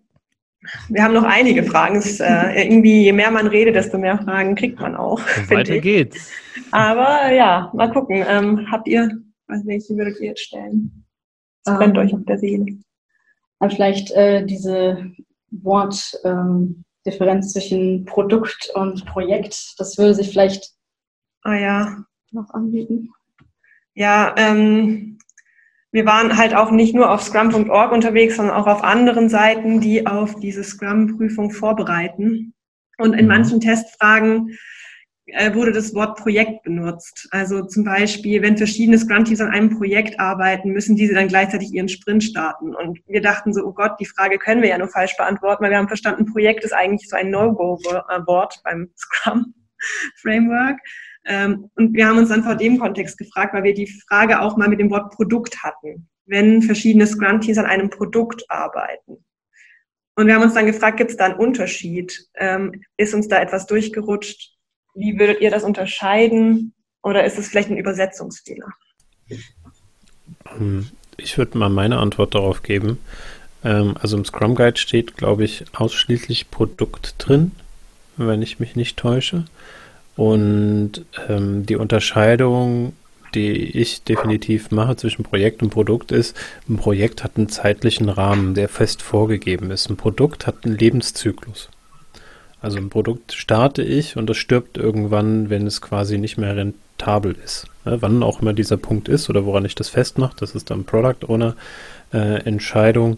wir haben noch einige Fragen. Es, äh, irgendwie, je mehr man redet, desto mehr Fragen kriegt man auch. Weiter ich. geht's. Aber ja, mal gucken. Ähm, habt ihr, was welche würdet ihr jetzt stellen? Was brennt um, ähm, euch auf der Seele? Vielleicht äh, diese Wortdifferenz ähm, zwischen Produkt und Projekt. Das würde sich vielleicht ah, ja. noch anbieten. Ja, ähm, wir waren halt auch nicht nur auf scrum.org unterwegs, sondern auch auf anderen Seiten, die auf diese Scrum-Prüfung vorbereiten. Und in mhm. manchen Testfragen äh, wurde das Wort Projekt benutzt. Also zum Beispiel, wenn verschiedene Scrum-Teams an einem Projekt arbeiten, müssen diese dann gleichzeitig ihren Sprint starten. Und wir dachten so, oh Gott, die Frage können wir ja nur falsch beantworten, weil wir haben verstanden, Projekt ist eigentlich so ein No-Go-Wort beim Scrum-Framework. Ähm, und wir haben uns dann vor dem Kontext gefragt, weil wir die Frage auch mal mit dem Wort Produkt hatten, wenn verschiedene Scrum-Teams an einem Produkt arbeiten. Und wir haben uns dann gefragt, gibt es da einen Unterschied? Ähm, ist uns da etwas durchgerutscht? Wie würdet ihr das unterscheiden? Oder ist es vielleicht ein Übersetzungsfehler? Ähm, ich würde mal meine Antwort darauf geben. Also im Scrum Guide steht, glaube ich, ausschließlich Produkt drin, wenn ich mich nicht täusche. Und ähm, die Unterscheidung, die ich definitiv mache zwischen Projekt und Produkt ist, ein Projekt hat einen zeitlichen Rahmen, der fest vorgegeben ist. Ein Produkt hat einen Lebenszyklus. Also ein Produkt starte ich und das stirbt irgendwann, wenn es quasi nicht mehr rentabel ist. Ja, wann auch immer dieser Punkt ist oder woran ich das festmache, das ist dann Product Owner äh, Entscheidung.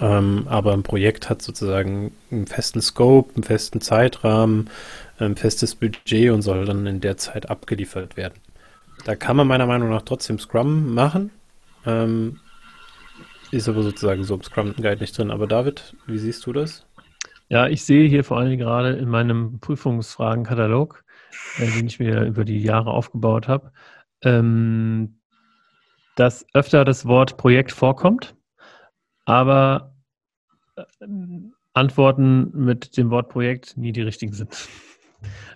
Ähm, aber ein Projekt hat sozusagen einen festen Scope, einen festen Zeitrahmen, ein festes Budget und soll dann in der Zeit abgeliefert werden. Da kann man meiner Meinung nach trotzdem Scrum machen. Ähm, ist aber sozusagen so im Scrum Guide nicht drin. Aber David, wie siehst du das? Ja, ich sehe hier vor allem gerade in meinem Prüfungsfragenkatalog, äh, den ich mir über die Jahre aufgebaut habe, ähm, dass öfter das Wort Projekt vorkommt, aber Antworten mit dem Wort Projekt nie die richtigen sind.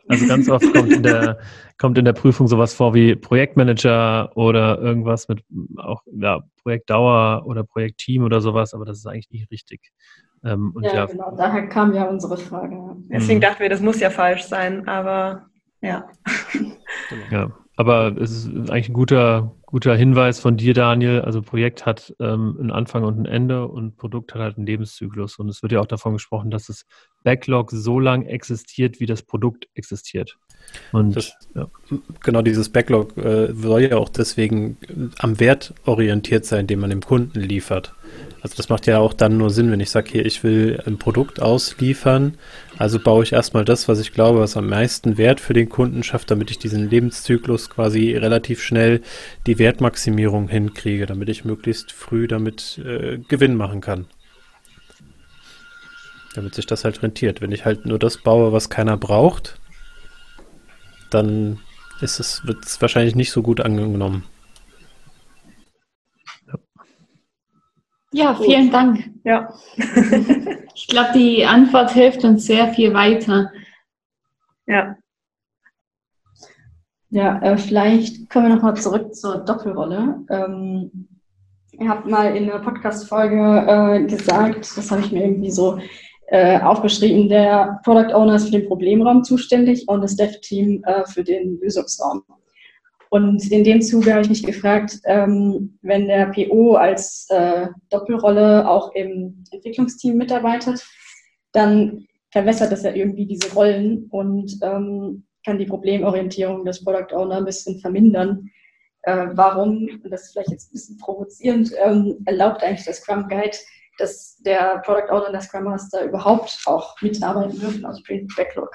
Also ganz oft kommt in der, kommt in der Prüfung sowas vor wie Projektmanager oder irgendwas mit auch ja, Projektdauer oder Projektteam oder sowas, aber das ist eigentlich nicht richtig. Ähm, ja, ja, genau, daher kam ja unsere Frage. Deswegen mhm. dachten wir, das muss ja falsch sein, aber ja. Ja, aber es ist eigentlich ein guter, guter Hinweis von dir, Daniel. Also Projekt hat ähm, einen Anfang und ein Ende und Produkt hat halt einen Lebenszyklus. Und es wird ja auch davon gesprochen, dass das Backlog so lang existiert, wie das Produkt existiert. Und das, ja. genau dieses Backlog äh, soll ja auch deswegen am Wert orientiert sein, den man dem Kunden liefert. Also das macht ja auch dann nur Sinn, wenn ich sage, hier, ich will ein Produkt ausliefern, also baue ich erstmal das, was ich glaube, was am meisten Wert für den Kunden schafft, damit ich diesen Lebenszyklus quasi relativ schnell die Wertmaximierung hinkriege, damit ich möglichst früh damit äh, Gewinn machen kann. Damit sich das halt rentiert. Wenn ich halt nur das baue, was keiner braucht, dann ist es, wird es wahrscheinlich nicht so gut angenommen. Ja, vielen Dank. Ja. ich glaube, die Antwort hilft uns sehr viel weiter. Ja. Ja, äh, vielleicht kommen wir nochmal zurück zur Doppelrolle. Ähm, ihr habt mal in einer Podcast-Folge äh, gesagt, das habe ich mir irgendwie so äh, aufgeschrieben, der Product Owner ist für den Problemraum zuständig und das Dev-Team äh, für den Lösungsraum. Und in dem Zuge habe ich mich gefragt, ähm, wenn der PO als äh, Doppelrolle auch im Entwicklungsteam mitarbeitet, dann verwässert das ja irgendwie diese Rollen und ähm, kann die Problemorientierung des Product Owner ein bisschen vermindern. Äh, warum, das ist vielleicht jetzt ein bisschen provozierend, ähm, erlaubt eigentlich der Scrum Guide, dass der Product Owner und der Scrum Master überhaupt auch mitarbeiten dürfen aus Backlog?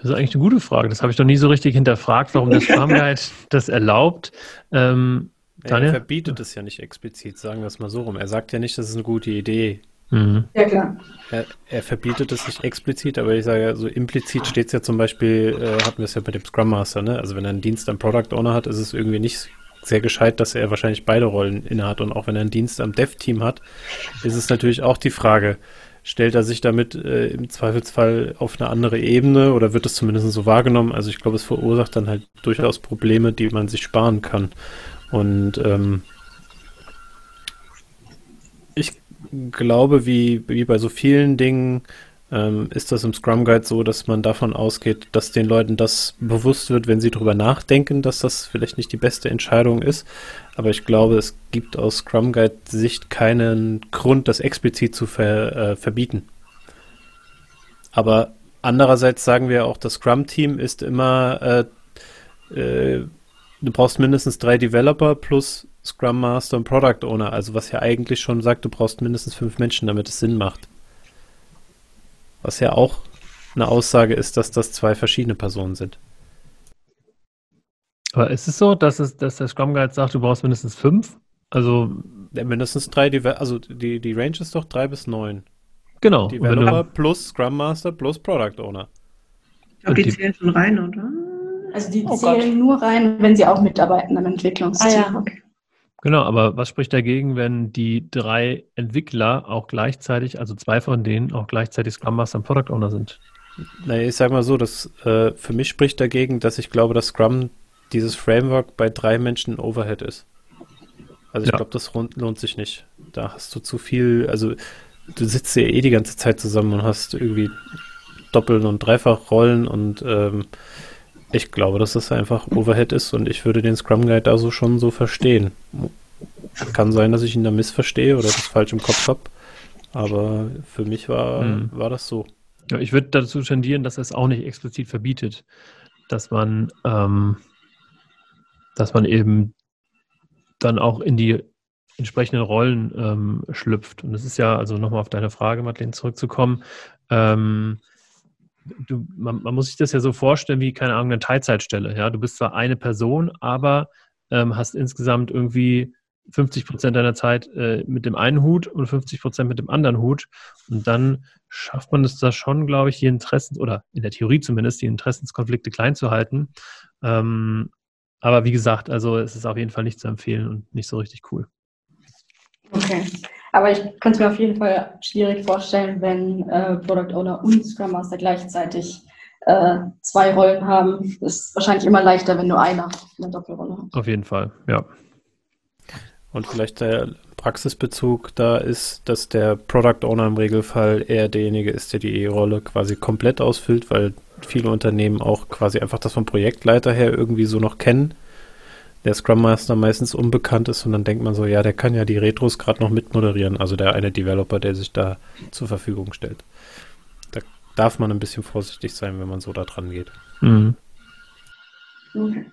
Das ist eigentlich eine gute Frage. Das habe ich noch nie so richtig hinterfragt, warum der Scrum Guide das erlaubt. Ähm, er verbietet es ja nicht explizit, sagen wir es mal so rum. Er sagt ja nicht, das ist eine gute Idee. Mhm. Ja, klar. Er, er, verbietet es nicht explizit, aber ich sage ja, so implizit steht es ja zum Beispiel, äh, hatten wir es ja mit dem Scrum Master, ne? Also wenn er einen Dienst am Product Owner hat, ist es irgendwie nicht sehr gescheit, dass er wahrscheinlich beide Rollen innehat. Und auch wenn er einen Dienst am Dev-Team hat, ist es natürlich auch die Frage, stellt er sich damit äh, im Zweifelsfall auf eine andere Ebene oder wird es zumindest so wahrgenommen? Also ich glaube, es verursacht dann halt durchaus Probleme, die man sich sparen kann. Und ähm, ich glaube, wie, wie bei so vielen Dingen, ähm, ist das im Scrum Guide so, dass man davon ausgeht, dass den Leuten das bewusst wird, wenn sie darüber nachdenken, dass das vielleicht nicht die beste Entscheidung ist. Aber ich glaube, es gibt aus Scrum Guide Sicht keinen Grund, das explizit zu ver, äh, verbieten. Aber andererseits sagen wir auch, das Scrum-Team ist immer, äh, äh, du brauchst mindestens drei Developer plus Scrum Master und Product Owner. Also was ja eigentlich schon sagt, du brauchst mindestens fünf Menschen, damit es Sinn macht. Was ja auch eine Aussage ist, dass das zwei verschiedene Personen sind. Aber ist es so, dass, es, dass der Scrum Guide sagt, du brauchst mindestens fünf? Also ja, mindestens drei, also die, die Range ist doch drei bis neun. Genau. Developer plus Scrum Master plus Product Owner. Ich glaube, die zählen schon rein, oder? Also die oh zählen Gott. nur rein, wenn sie auch mitarbeiten am Entwicklungsteam. Ah, ja, okay. Genau, aber was spricht dagegen, wenn die drei Entwickler auch gleichzeitig, also zwei von denen auch gleichzeitig Scrum Master und Product Owner sind? Naja, ich sag mal so, dass äh, für mich spricht dagegen, dass ich glaube, dass Scrum dieses Framework bei drei Menschen Overhead ist. Also ich ja. glaube, das lohnt sich nicht. Da hast du zu viel, also du sitzt ja eh die ganze Zeit zusammen und hast irgendwie Doppel- und Dreifachrollen und ähm, ich glaube, dass das einfach Overhead ist und ich würde den Scrum Guide da so schon so verstehen. Kann sein, dass ich ihn da missverstehe oder das falsch im Kopf habe, aber für mich war, mhm. war das so. Ja, ich würde dazu tendieren, dass es auch nicht explizit verbietet, dass man, ähm, dass man eben dann auch in die entsprechenden Rollen ähm, schlüpft. Und das ist ja, also nochmal auf deine Frage, Madeleine, zurückzukommen. Ähm, du, man, man, muss sich das ja so vorstellen wie, keine Ahnung, eine Teilzeitstelle. Ja? Du bist zwar eine Person, aber ähm, hast insgesamt irgendwie 50 Prozent deiner Zeit äh, mit dem einen Hut und 50 Prozent mit dem anderen Hut. Und dann schafft man es da schon, glaube ich, die Interessen, oder in der Theorie zumindest, die Interessenskonflikte klein zu halten. Ähm, aber wie gesagt, also es ist auf jeden Fall nicht zu empfehlen und nicht so richtig cool. Okay. Aber ich könnte es mir auf jeden Fall schwierig vorstellen, wenn äh, Product Owner und Scrum Master gleichzeitig äh, zwei Rollen haben. Das ist wahrscheinlich immer leichter, wenn nur einer eine Doppelrolle hat. Auf jeden Fall, ja. Und vielleicht der Praxisbezug da ist, dass der Product Owner im Regelfall eher derjenige ist, der die E-Rolle quasi komplett ausfüllt, weil viele Unternehmen auch quasi einfach das vom Projektleiter her irgendwie so noch kennen. Der Scrum Master meistens unbekannt ist und dann denkt man so, ja, der kann ja die Retros gerade noch mitmoderieren, also der eine Developer, der sich da zur Verfügung stellt. Da darf man ein bisschen vorsichtig sein, wenn man so da dran geht. Mhm. Okay.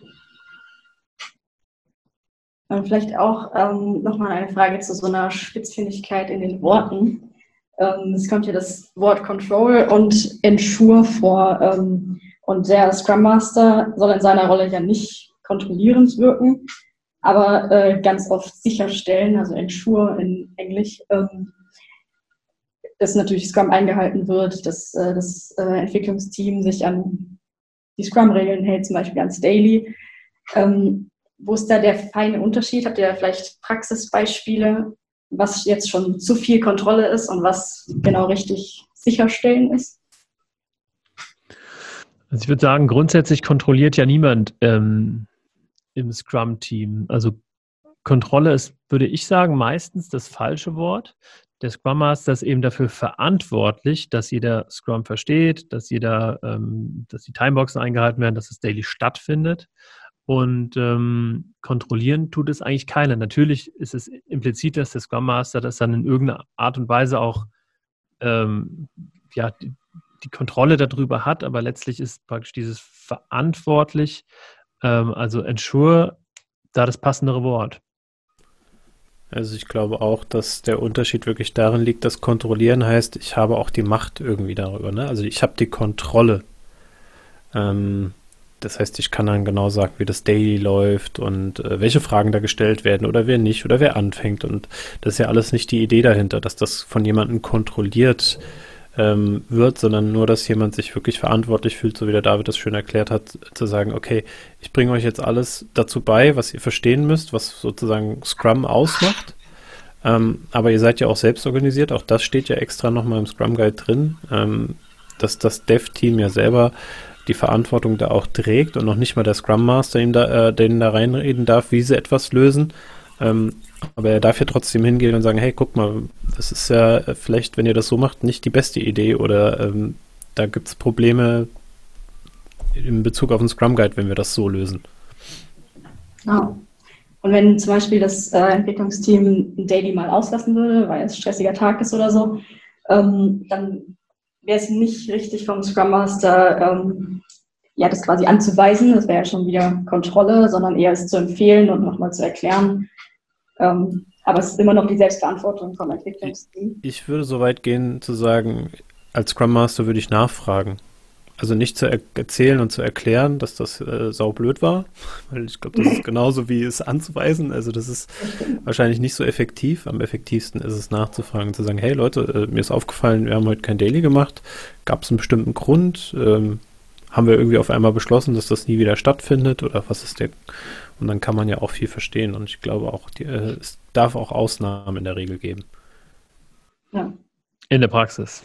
Und vielleicht auch ähm, nochmal eine Frage zu so einer Spitzfindigkeit in den Worten. Ähm, es kommt hier das Wort Control und Ensure vor. Ähm, und der Scrum Master soll in seiner Rolle ja nicht kontrollierend wirken, aber äh, ganz oft sicherstellen, also Ensure in Englisch, ähm, dass natürlich Scrum eingehalten wird, dass äh, das äh, Entwicklungsteam sich an die Scrum-Regeln hält, zum Beispiel ans Daily. Ähm, wo ist da der feine Unterschied? Habt ihr vielleicht Praxisbeispiele, was jetzt schon zu viel Kontrolle ist und was genau richtig sicherstellen ist? Also ich würde sagen, grundsätzlich kontrolliert ja niemand ähm, im Scrum-Team. Also Kontrolle ist, würde ich sagen, meistens das falsche Wort. Der Scrum Master ist eben dafür verantwortlich, dass jeder Scrum versteht, dass jeder, ähm, dass die Timeboxen eingehalten werden, dass es daily stattfindet. Und ähm, kontrollieren tut es eigentlich keiner. Natürlich ist es implizit, dass der Scrum Master das dann in irgendeiner Art und Weise auch ähm, ja, die, die, Kontrolle darüber hat, aber letztlich ist praktisch dieses verantwortlich, ähm, also ensure, da das passendere Wort. Also ich glaube auch, dass der Unterschied wirklich darin liegt, dass kontrollieren heißt, ich habe auch die Macht irgendwie darüber. Ne? Also ich habe die Kontrolle. Ähm, das heißt, ich kann dann genau sagen, wie das Daily läuft und äh, welche Fragen da gestellt werden oder wer nicht oder wer anfängt. Und das ist ja alles nicht die Idee dahinter, dass das von jemandem kontrolliert ähm, wird, sondern nur, dass jemand sich wirklich verantwortlich fühlt, so wie der David das schön erklärt hat, zu sagen, okay, ich bringe euch jetzt alles dazu bei, was ihr verstehen müsst, was sozusagen Scrum ausmacht. Ähm, aber ihr seid ja auch selbst organisiert, auch das steht ja extra nochmal im Scrum Guide drin, ähm, dass das Dev-Team ja selber die Verantwortung da auch trägt und noch nicht mal der Scrum Master ihm da, äh, denen da reinreden darf, wie sie etwas lösen. Ähm, aber er darf ja trotzdem hingehen und sagen, hey, guck mal, das ist ja vielleicht, wenn ihr das so macht, nicht die beste Idee oder ähm, da gibt es Probleme in Bezug auf den Scrum Guide, wenn wir das so lösen. Genau. Und wenn zum Beispiel das äh, Entwicklungsteam ein Daily mal auslassen würde, weil es ein stressiger Tag ist oder so, ähm, dann wäre es nicht richtig vom Scrum Master, ähm, ja, das quasi anzuweisen, das wäre ja schon wieder Kontrolle, sondern eher es zu empfehlen und nochmal zu erklären. Ähm, aber es ist immer noch die Selbstverantwortung vom Entwicklungsteam. Ich würde so weit gehen zu sagen, als Scrum Master würde ich nachfragen. Also nicht zu er erzählen und zu erklären, dass das äh, saublöd war, weil ich glaube, das ist genauso wie es anzuweisen. Also das ist wahrscheinlich nicht so effektiv. Am effektivsten ist es nachzufragen, zu sagen, hey Leute, äh, mir ist aufgefallen, wir haben heute kein Daily gemacht. Gab es einen bestimmten Grund? Ähm, haben wir irgendwie auf einmal beschlossen, dass das nie wieder stattfindet oder was ist der? Und dann kann man ja auch viel verstehen. Und ich glaube auch, die, äh, es darf auch Ausnahmen in der Regel geben. Ja. In der Praxis.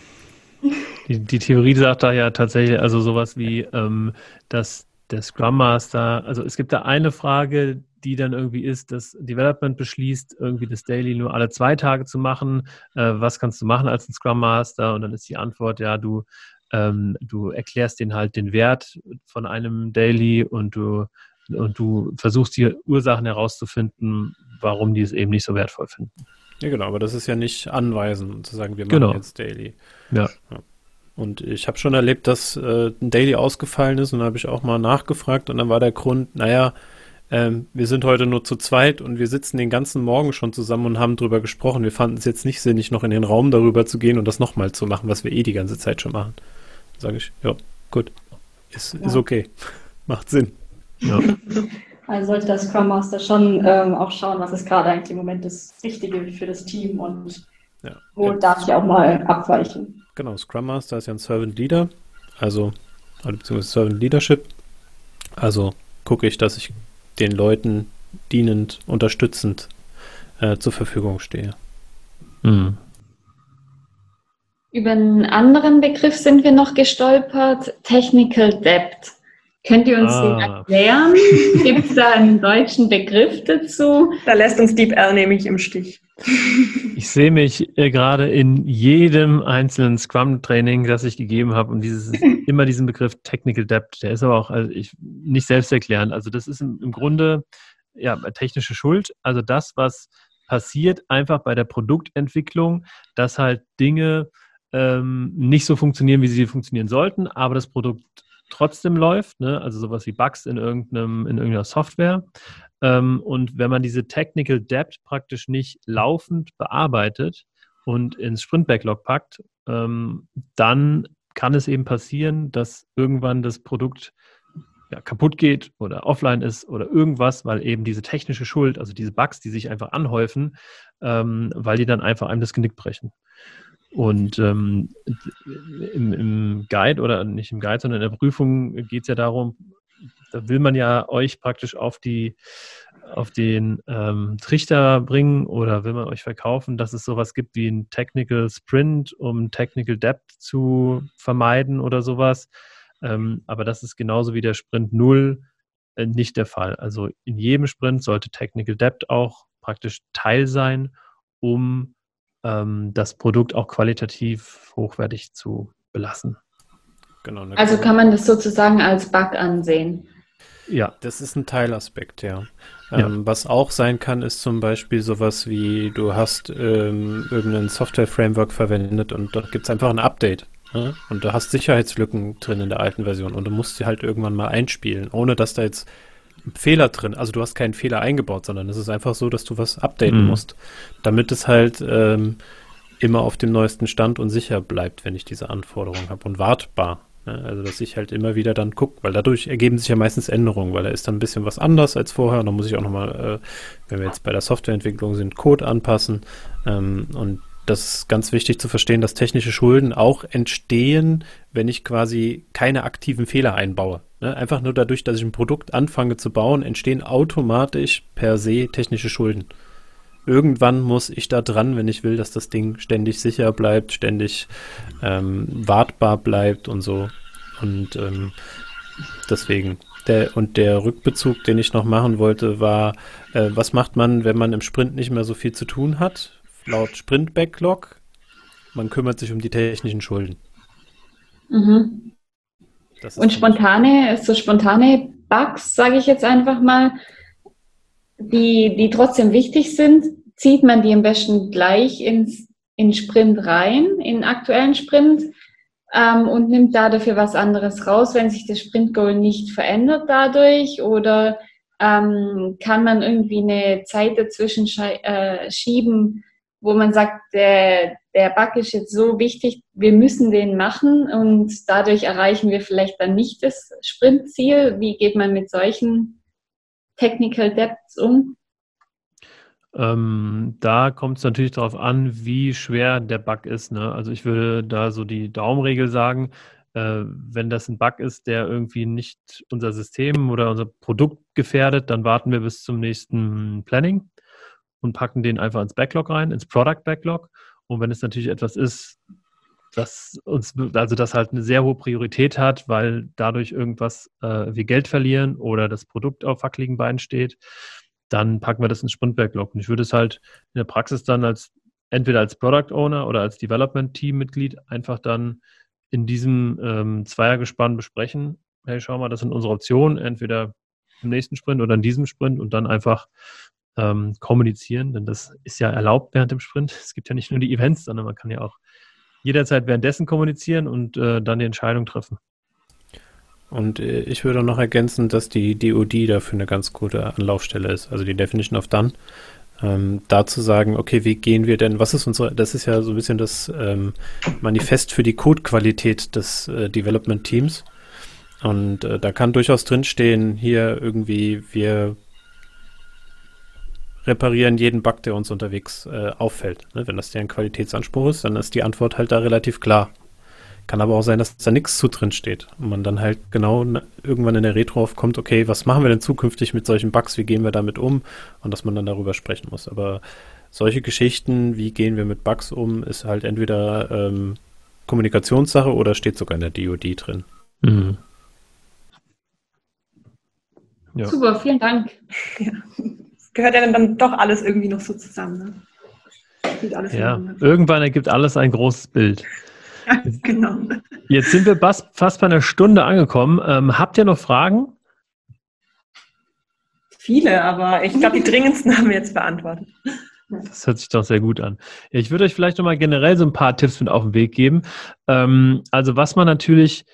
Die, die Theorie sagt da ja tatsächlich, also sowas wie, ähm, dass der Scrum Master, also es gibt da eine Frage, die dann irgendwie ist, dass Development beschließt, irgendwie das Daily nur alle zwei Tage zu machen. Äh, was kannst du machen als ein Scrum Master? Und dann ist die Antwort, ja, du, ähm, du erklärst den halt den Wert von einem Daily und du, und du versuchst die Ursachen herauszufinden, warum die es eben nicht so wertvoll finden. Ja, genau, aber das ist ja nicht anweisen, zu sagen, wir machen genau. jetzt Daily. Ja. ja. Und ich habe schon erlebt, dass äh, ein Daily ausgefallen ist und da habe ich auch mal nachgefragt und dann war der Grund, naja, ähm, wir sind heute nur zu zweit und wir sitzen den ganzen Morgen schon zusammen und haben drüber gesprochen. Wir fanden es jetzt nicht sinnig, noch in den Raum darüber zu gehen und das nochmal zu machen, was wir eh die ganze Zeit schon machen. Sage ich, ja, gut, ist, ja. ist okay, macht Sinn. Ja. Also sollte das Scrum Master schon ähm, auch schauen, was ist gerade eigentlich im Moment das Richtige für das Team und ja. wo ja. darf ich auch mal abweichen. Genau, Scrum Master ist ja ein Servant Leader, also beziehungsweise Servant Leadership. Also gucke ich, dass ich den Leuten dienend, unterstützend äh, zur Verfügung stehe. Mhm. Über einen anderen Begriff sind wir noch gestolpert, Technical Debt. Könnt ihr uns ah. den erklären? Gibt es da einen deutschen Begriff dazu? Da lässt uns Deep L nämlich im Stich. Ich sehe mich äh, gerade in jedem einzelnen Scrum-Training, das ich gegeben habe, und dieses immer diesen Begriff Technical Debt. Der ist aber auch also ich, nicht selbst erklären. Also das ist im, im Grunde ja technische Schuld. Also das, was passiert einfach bei der Produktentwicklung, dass halt Dinge ähm, nicht so funktionieren, wie sie funktionieren sollten, aber das Produkt trotzdem läuft, ne? also sowas wie Bugs in, irgendeinem, in irgendeiner Software. Ähm, und wenn man diese Technical Debt praktisch nicht laufend bearbeitet und ins Sprint Backlog packt, ähm, dann kann es eben passieren, dass irgendwann das Produkt ja, kaputt geht oder offline ist oder irgendwas, weil eben diese technische Schuld, also diese Bugs, die sich einfach anhäufen, ähm, weil die dann einfach einem das Genick brechen. Und ähm, im, im, Guide oder nicht im Guide, sondern in der Prüfung geht es ja darum, da will man ja euch praktisch auf die auf den ähm, Trichter bringen oder will man euch verkaufen, dass es sowas gibt wie ein Technical Sprint, um Technical Debt zu vermeiden oder sowas. Ähm, aber das ist genauso wie der Sprint Null äh, nicht der Fall. Also in jedem Sprint sollte Technical Debt auch praktisch Teil sein, um ähm, das Produkt auch qualitativ hochwertig zu belassen. Genau, also kann man das sozusagen als Bug ansehen. Ja. Das ist ein Teilaspekt, ja. ja. Ähm, was auch sein kann, ist zum Beispiel sowas wie, du hast ähm, irgendein Software-Framework verwendet und dort gibt es einfach ein Update. Ne? Und du hast Sicherheitslücken drin in der alten Version und du musst sie halt irgendwann mal einspielen, ohne dass da jetzt Fehler drin. Also du hast keinen Fehler eingebaut, sondern es ist einfach so, dass du was updaten mhm. musst, damit es halt ähm, immer auf dem neuesten Stand und sicher bleibt, wenn ich diese Anforderung habe und wartbar. Ne? Also dass ich halt immer wieder dann gucke, weil dadurch ergeben sich ja meistens Änderungen, weil da ist dann ein bisschen was anders als vorher und dann muss ich auch nochmal, äh, wenn wir jetzt bei der Softwareentwicklung sind, Code anpassen ähm, und das ist ganz wichtig zu verstehen, dass technische Schulden auch entstehen, wenn ich quasi keine aktiven Fehler einbaue. Ne? Einfach nur dadurch, dass ich ein Produkt anfange zu bauen, entstehen automatisch per se technische Schulden. Irgendwann muss ich da dran, wenn ich will, dass das Ding ständig sicher bleibt, ständig ähm, wartbar bleibt und so. Und ähm, deswegen. Der, und der Rückbezug, den ich noch machen wollte, war, äh, was macht man, wenn man im Sprint nicht mehr so viel zu tun hat? Laut Sprint Backlog, man kümmert sich um die technischen Schulden. Mhm. Und spontane, so spontane Bugs, sage ich jetzt einfach mal, die, die trotzdem wichtig sind, zieht man die am besten gleich ins, in Sprint rein, in aktuellen Sprint ähm, und nimmt da dafür was anderes raus, wenn sich das Sprint-Goal nicht verändert dadurch oder ähm, kann man irgendwie eine Zeit dazwischen äh, schieben, wo man sagt, der, der Bug ist jetzt so wichtig, wir müssen den machen und dadurch erreichen wir vielleicht dann nicht das Sprintziel. Wie geht man mit solchen Technical Debts um? Ähm, da kommt es natürlich darauf an, wie schwer der Bug ist. Ne? Also ich würde da so die Daumenregel sagen, äh, wenn das ein Bug ist, der irgendwie nicht unser System oder unser Produkt gefährdet, dann warten wir bis zum nächsten Planning und packen den einfach ins Backlog rein, ins Product Backlog. Und wenn es natürlich etwas ist, das uns, also das halt eine sehr hohe Priorität hat, weil dadurch irgendwas äh, wir Geld verlieren oder das Produkt auf wackeligen Beinen steht, dann packen wir das ins Sprint-Backlog. Und ich würde es halt in der Praxis dann als entweder als Product Owner oder als Development Team Mitglied einfach dann in diesem ähm, Zweiergespann besprechen. Hey, schau mal, das sind unsere Optionen, entweder im nächsten Sprint oder in diesem Sprint und dann einfach ähm, kommunizieren, denn das ist ja erlaubt während dem Sprint. Es gibt ja nicht nur die Events, sondern man kann ja auch jederzeit währenddessen kommunizieren und äh, dann die Entscheidung treffen. Und äh, ich würde noch ergänzen, dass die DOD dafür eine ganz gute Anlaufstelle ist, also die Definition of Done. Ähm, da zu sagen, okay, wie gehen wir denn, was ist unsere, das ist ja so ein bisschen das ähm, Manifest für die Codequalität des äh, Development Teams. Und äh, da kann durchaus drinstehen, hier irgendwie, wir reparieren jeden Bug, der uns unterwegs äh, auffällt. Ne? Wenn das deren Qualitätsanspruch ist, dann ist die Antwort halt da relativ klar. Kann aber auch sein, dass da nichts zu drin steht und man dann halt genau irgendwann in der Retro aufkommt, okay, was machen wir denn zukünftig mit solchen Bugs, wie gehen wir damit um und dass man dann darüber sprechen muss. Aber solche Geschichten, wie gehen wir mit Bugs um, ist halt entweder ähm, Kommunikationssache oder steht sogar in der DOD drin. Mhm. Ja. Super, vielen Dank. Ja. Gehört ja dann doch alles irgendwie noch so zusammen. Ne? ja, irgendwann ergibt alles ein großes Bild. Ja, genau. Jetzt sind wir fast bei einer Stunde angekommen. Ähm, habt ihr noch Fragen? Viele, aber ich glaube, die dringendsten haben wir jetzt beantwortet. Das hört sich doch sehr gut an. Ich würde euch vielleicht nochmal generell so ein paar Tipps mit auf den Weg geben. Ähm, also was man natürlich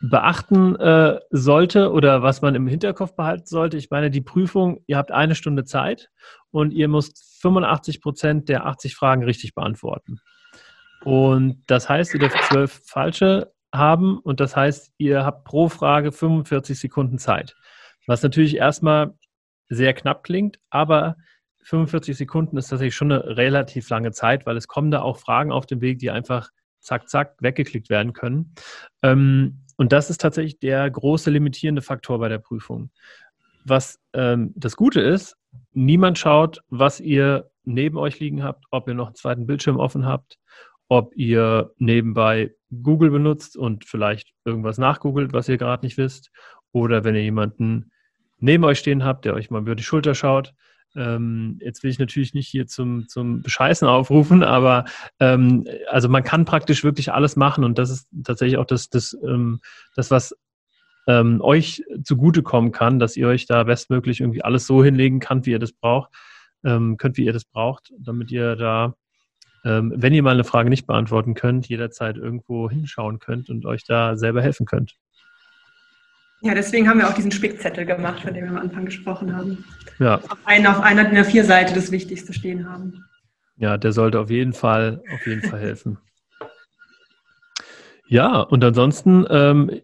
beachten äh, sollte oder was man im Hinterkopf behalten sollte. Ich meine, die Prüfung, ihr habt eine Stunde Zeit und ihr müsst 85 Prozent der 80 Fragen richtig beantworten. Und das heißt, ihr dürft zwölf falsche haben und das heißt, ihr habt pro Frage 45 Sekunden Zeit. Was natürlich erstmal sehr knapp klingt, aber 45 Sekunden ist tatsächlich schon eine relativ lange Zeit, weil es kommen da auch Fragen auf dem Weg, die einfach zack, zack, weggeklickt werden können. Ähm, und das ist tatsächlich der große limitierende Faktor bei der Prüfung. Was ähm, das Gute ist, niemand schaut, was ihr neben euch liegen habt, ob ihr noch einen zweiten Bildschirm offen habt, ob ihr nebenbei Google benutzt und vielleicht irgendwas nachgoogelt, was ihr gerade nicht wisst, oder wenn ihr jemanden neben euch stehen habt, der euch mal über die Schulter schaut. Ähm, jetzt will ich natürlich nicht hier zum, zum Bescheißen aufrufen, aber ähm, also man kann praktisch wirklich alles machen und das ist tatsächlich auch das, das, ähm, das was ähm, euch zugutekommen kann, dass ihr euch da bestmöglich irgendwie alles so hinlegen könnt, wie ihr das braucht, ähm, könnt, wie ihr das braucht, damit ihr da, ähm, wenn ihr mal eine Frage nicht beantworten könnt, jederzeit irgendwo hinschauen könnt und euch da selber helfen könnt. Ja, deswegen haben wir auch diesen Spickzettel gemacht, von dem wir am Anfang gesprochen haben. Ja. Auf, einer, auf einer der vier Seite das Wichtigste stehen haben. Ja, der sollte auf jeden Fall, auf jeden Fall helfen. Ja, und ansonsten, ähm,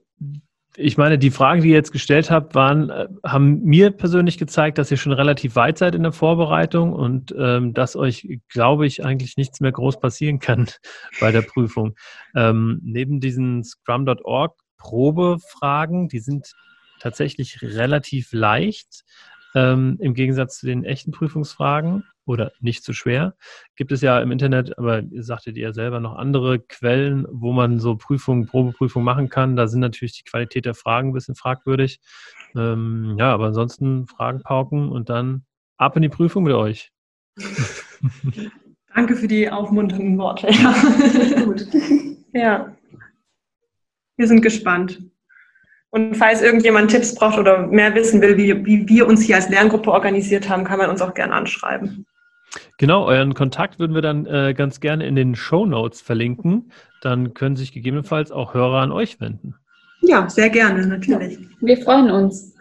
ich meine, die Fragen, die ihr jetzt gestellt habt, waren, äh, haben mir persönlich gezeigt, dass ihr schon relativ weit seid in der Vorbereitung und ähm, dass euch, glaube ich, eigentlich nichts mehr groß passieren kann bei der Prüfung. Ähm, neben diesen Scrum.org Probefragen, die sind tatsächlich relativ leicht. Ähm, Im Gegensatz zu den echten Prüfungsfragen oder nicht so schwer, gibt es ja im Internet, aber ihr sagtet ihr selber noch andere Quellen, wo man so Prüfungen, Probeprüfungen machen kann. Da sind natürlich die Qualität der Fragen ein bisschen fragwürdig. Ähm, ja, aber ansonsten Fragen pauken und dann ab in die Prüfung mit euch. Danke für die aufmunternden Worte. Ja. Gut. Ja. Wir sind gespannt. Und falls irgendjemand Tipps braucht oder mehr wissen will, wie, wie wir uns hier als Lerngruppe organisiert haben, kann man uns auch gerne anschreiben. Genau, euren Kontakt würden wir dann äh, ganz gerne in den Show Notes verlinken. Dann können sich gegebenenfalls auch Hörer an euch wenden. Ja, sehr gerne, natürlich. Wir freuen uns.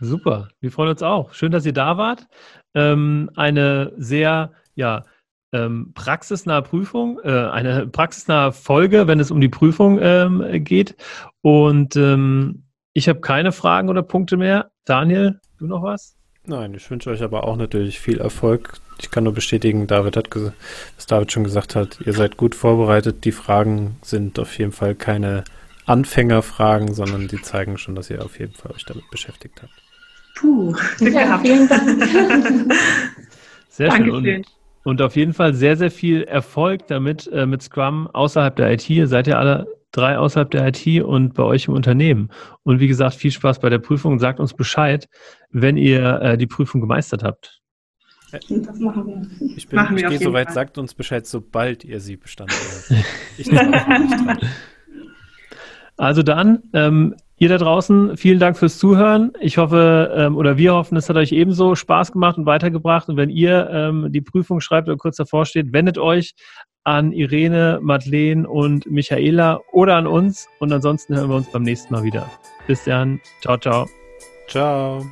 Super, wir freuen uns auch. Schön, dass ihr da wart. Ähm, eine sehr, ja, ähm, praxisnahe Prüfung, äh, eine praxisnahe Folge, wenn es um die Prüfung ähm, geht. Und ähm, ich habe keine Fragen oder Punkte mehr. Daniel, du noch was? Nein, ich wünsche euch aber auch natürlich viel Erfolg. Ich kann nur bestätigen, David hat, was David schon gesagt hat, ihr seid gut vorbereitet. Die Fragen sind auf jeden Fall keine Anfängerfragen, sondern die zeigen schon, dass ihr auf jeden Fall euch damit beschäftigt habt. Puh, ja, vielen Dank. Sehr schön. Und auf jeden Fall sehr, sehr viel Erfolg damit äh, mit Scrum außerhalb der IT. Ihr seid ja alle drei außerhalb der IT und bei euch im Unternehmen. Und wie gesagt, viel Spaß bei der Prüfung. Sagt uns Bescheid, wenn ihr äh, die Prüfung gemeistert habt. Das machen wir. Ich, bin, ich gehe so weit, sagt uns Bescheid, sobald ihr sie bestanden habt. Ich nicht dran. Also dann, ähm, Ihr da draußen, vielen Dank fürs Zuhören. Ich hoffe, ähm, oder wir hoffen, es hat euch ebenso Spaß gemacht und weitergebracht. Und wenn ihr ähm, die Prüfung schreibt oder kurz davor steht, wendet euch an Irene, Madeleine und Michaela oder an uns. Und ansonsten hören wir uns beim nächsten Mal wieder. Bis dann. Ciao, ciao. Ciao.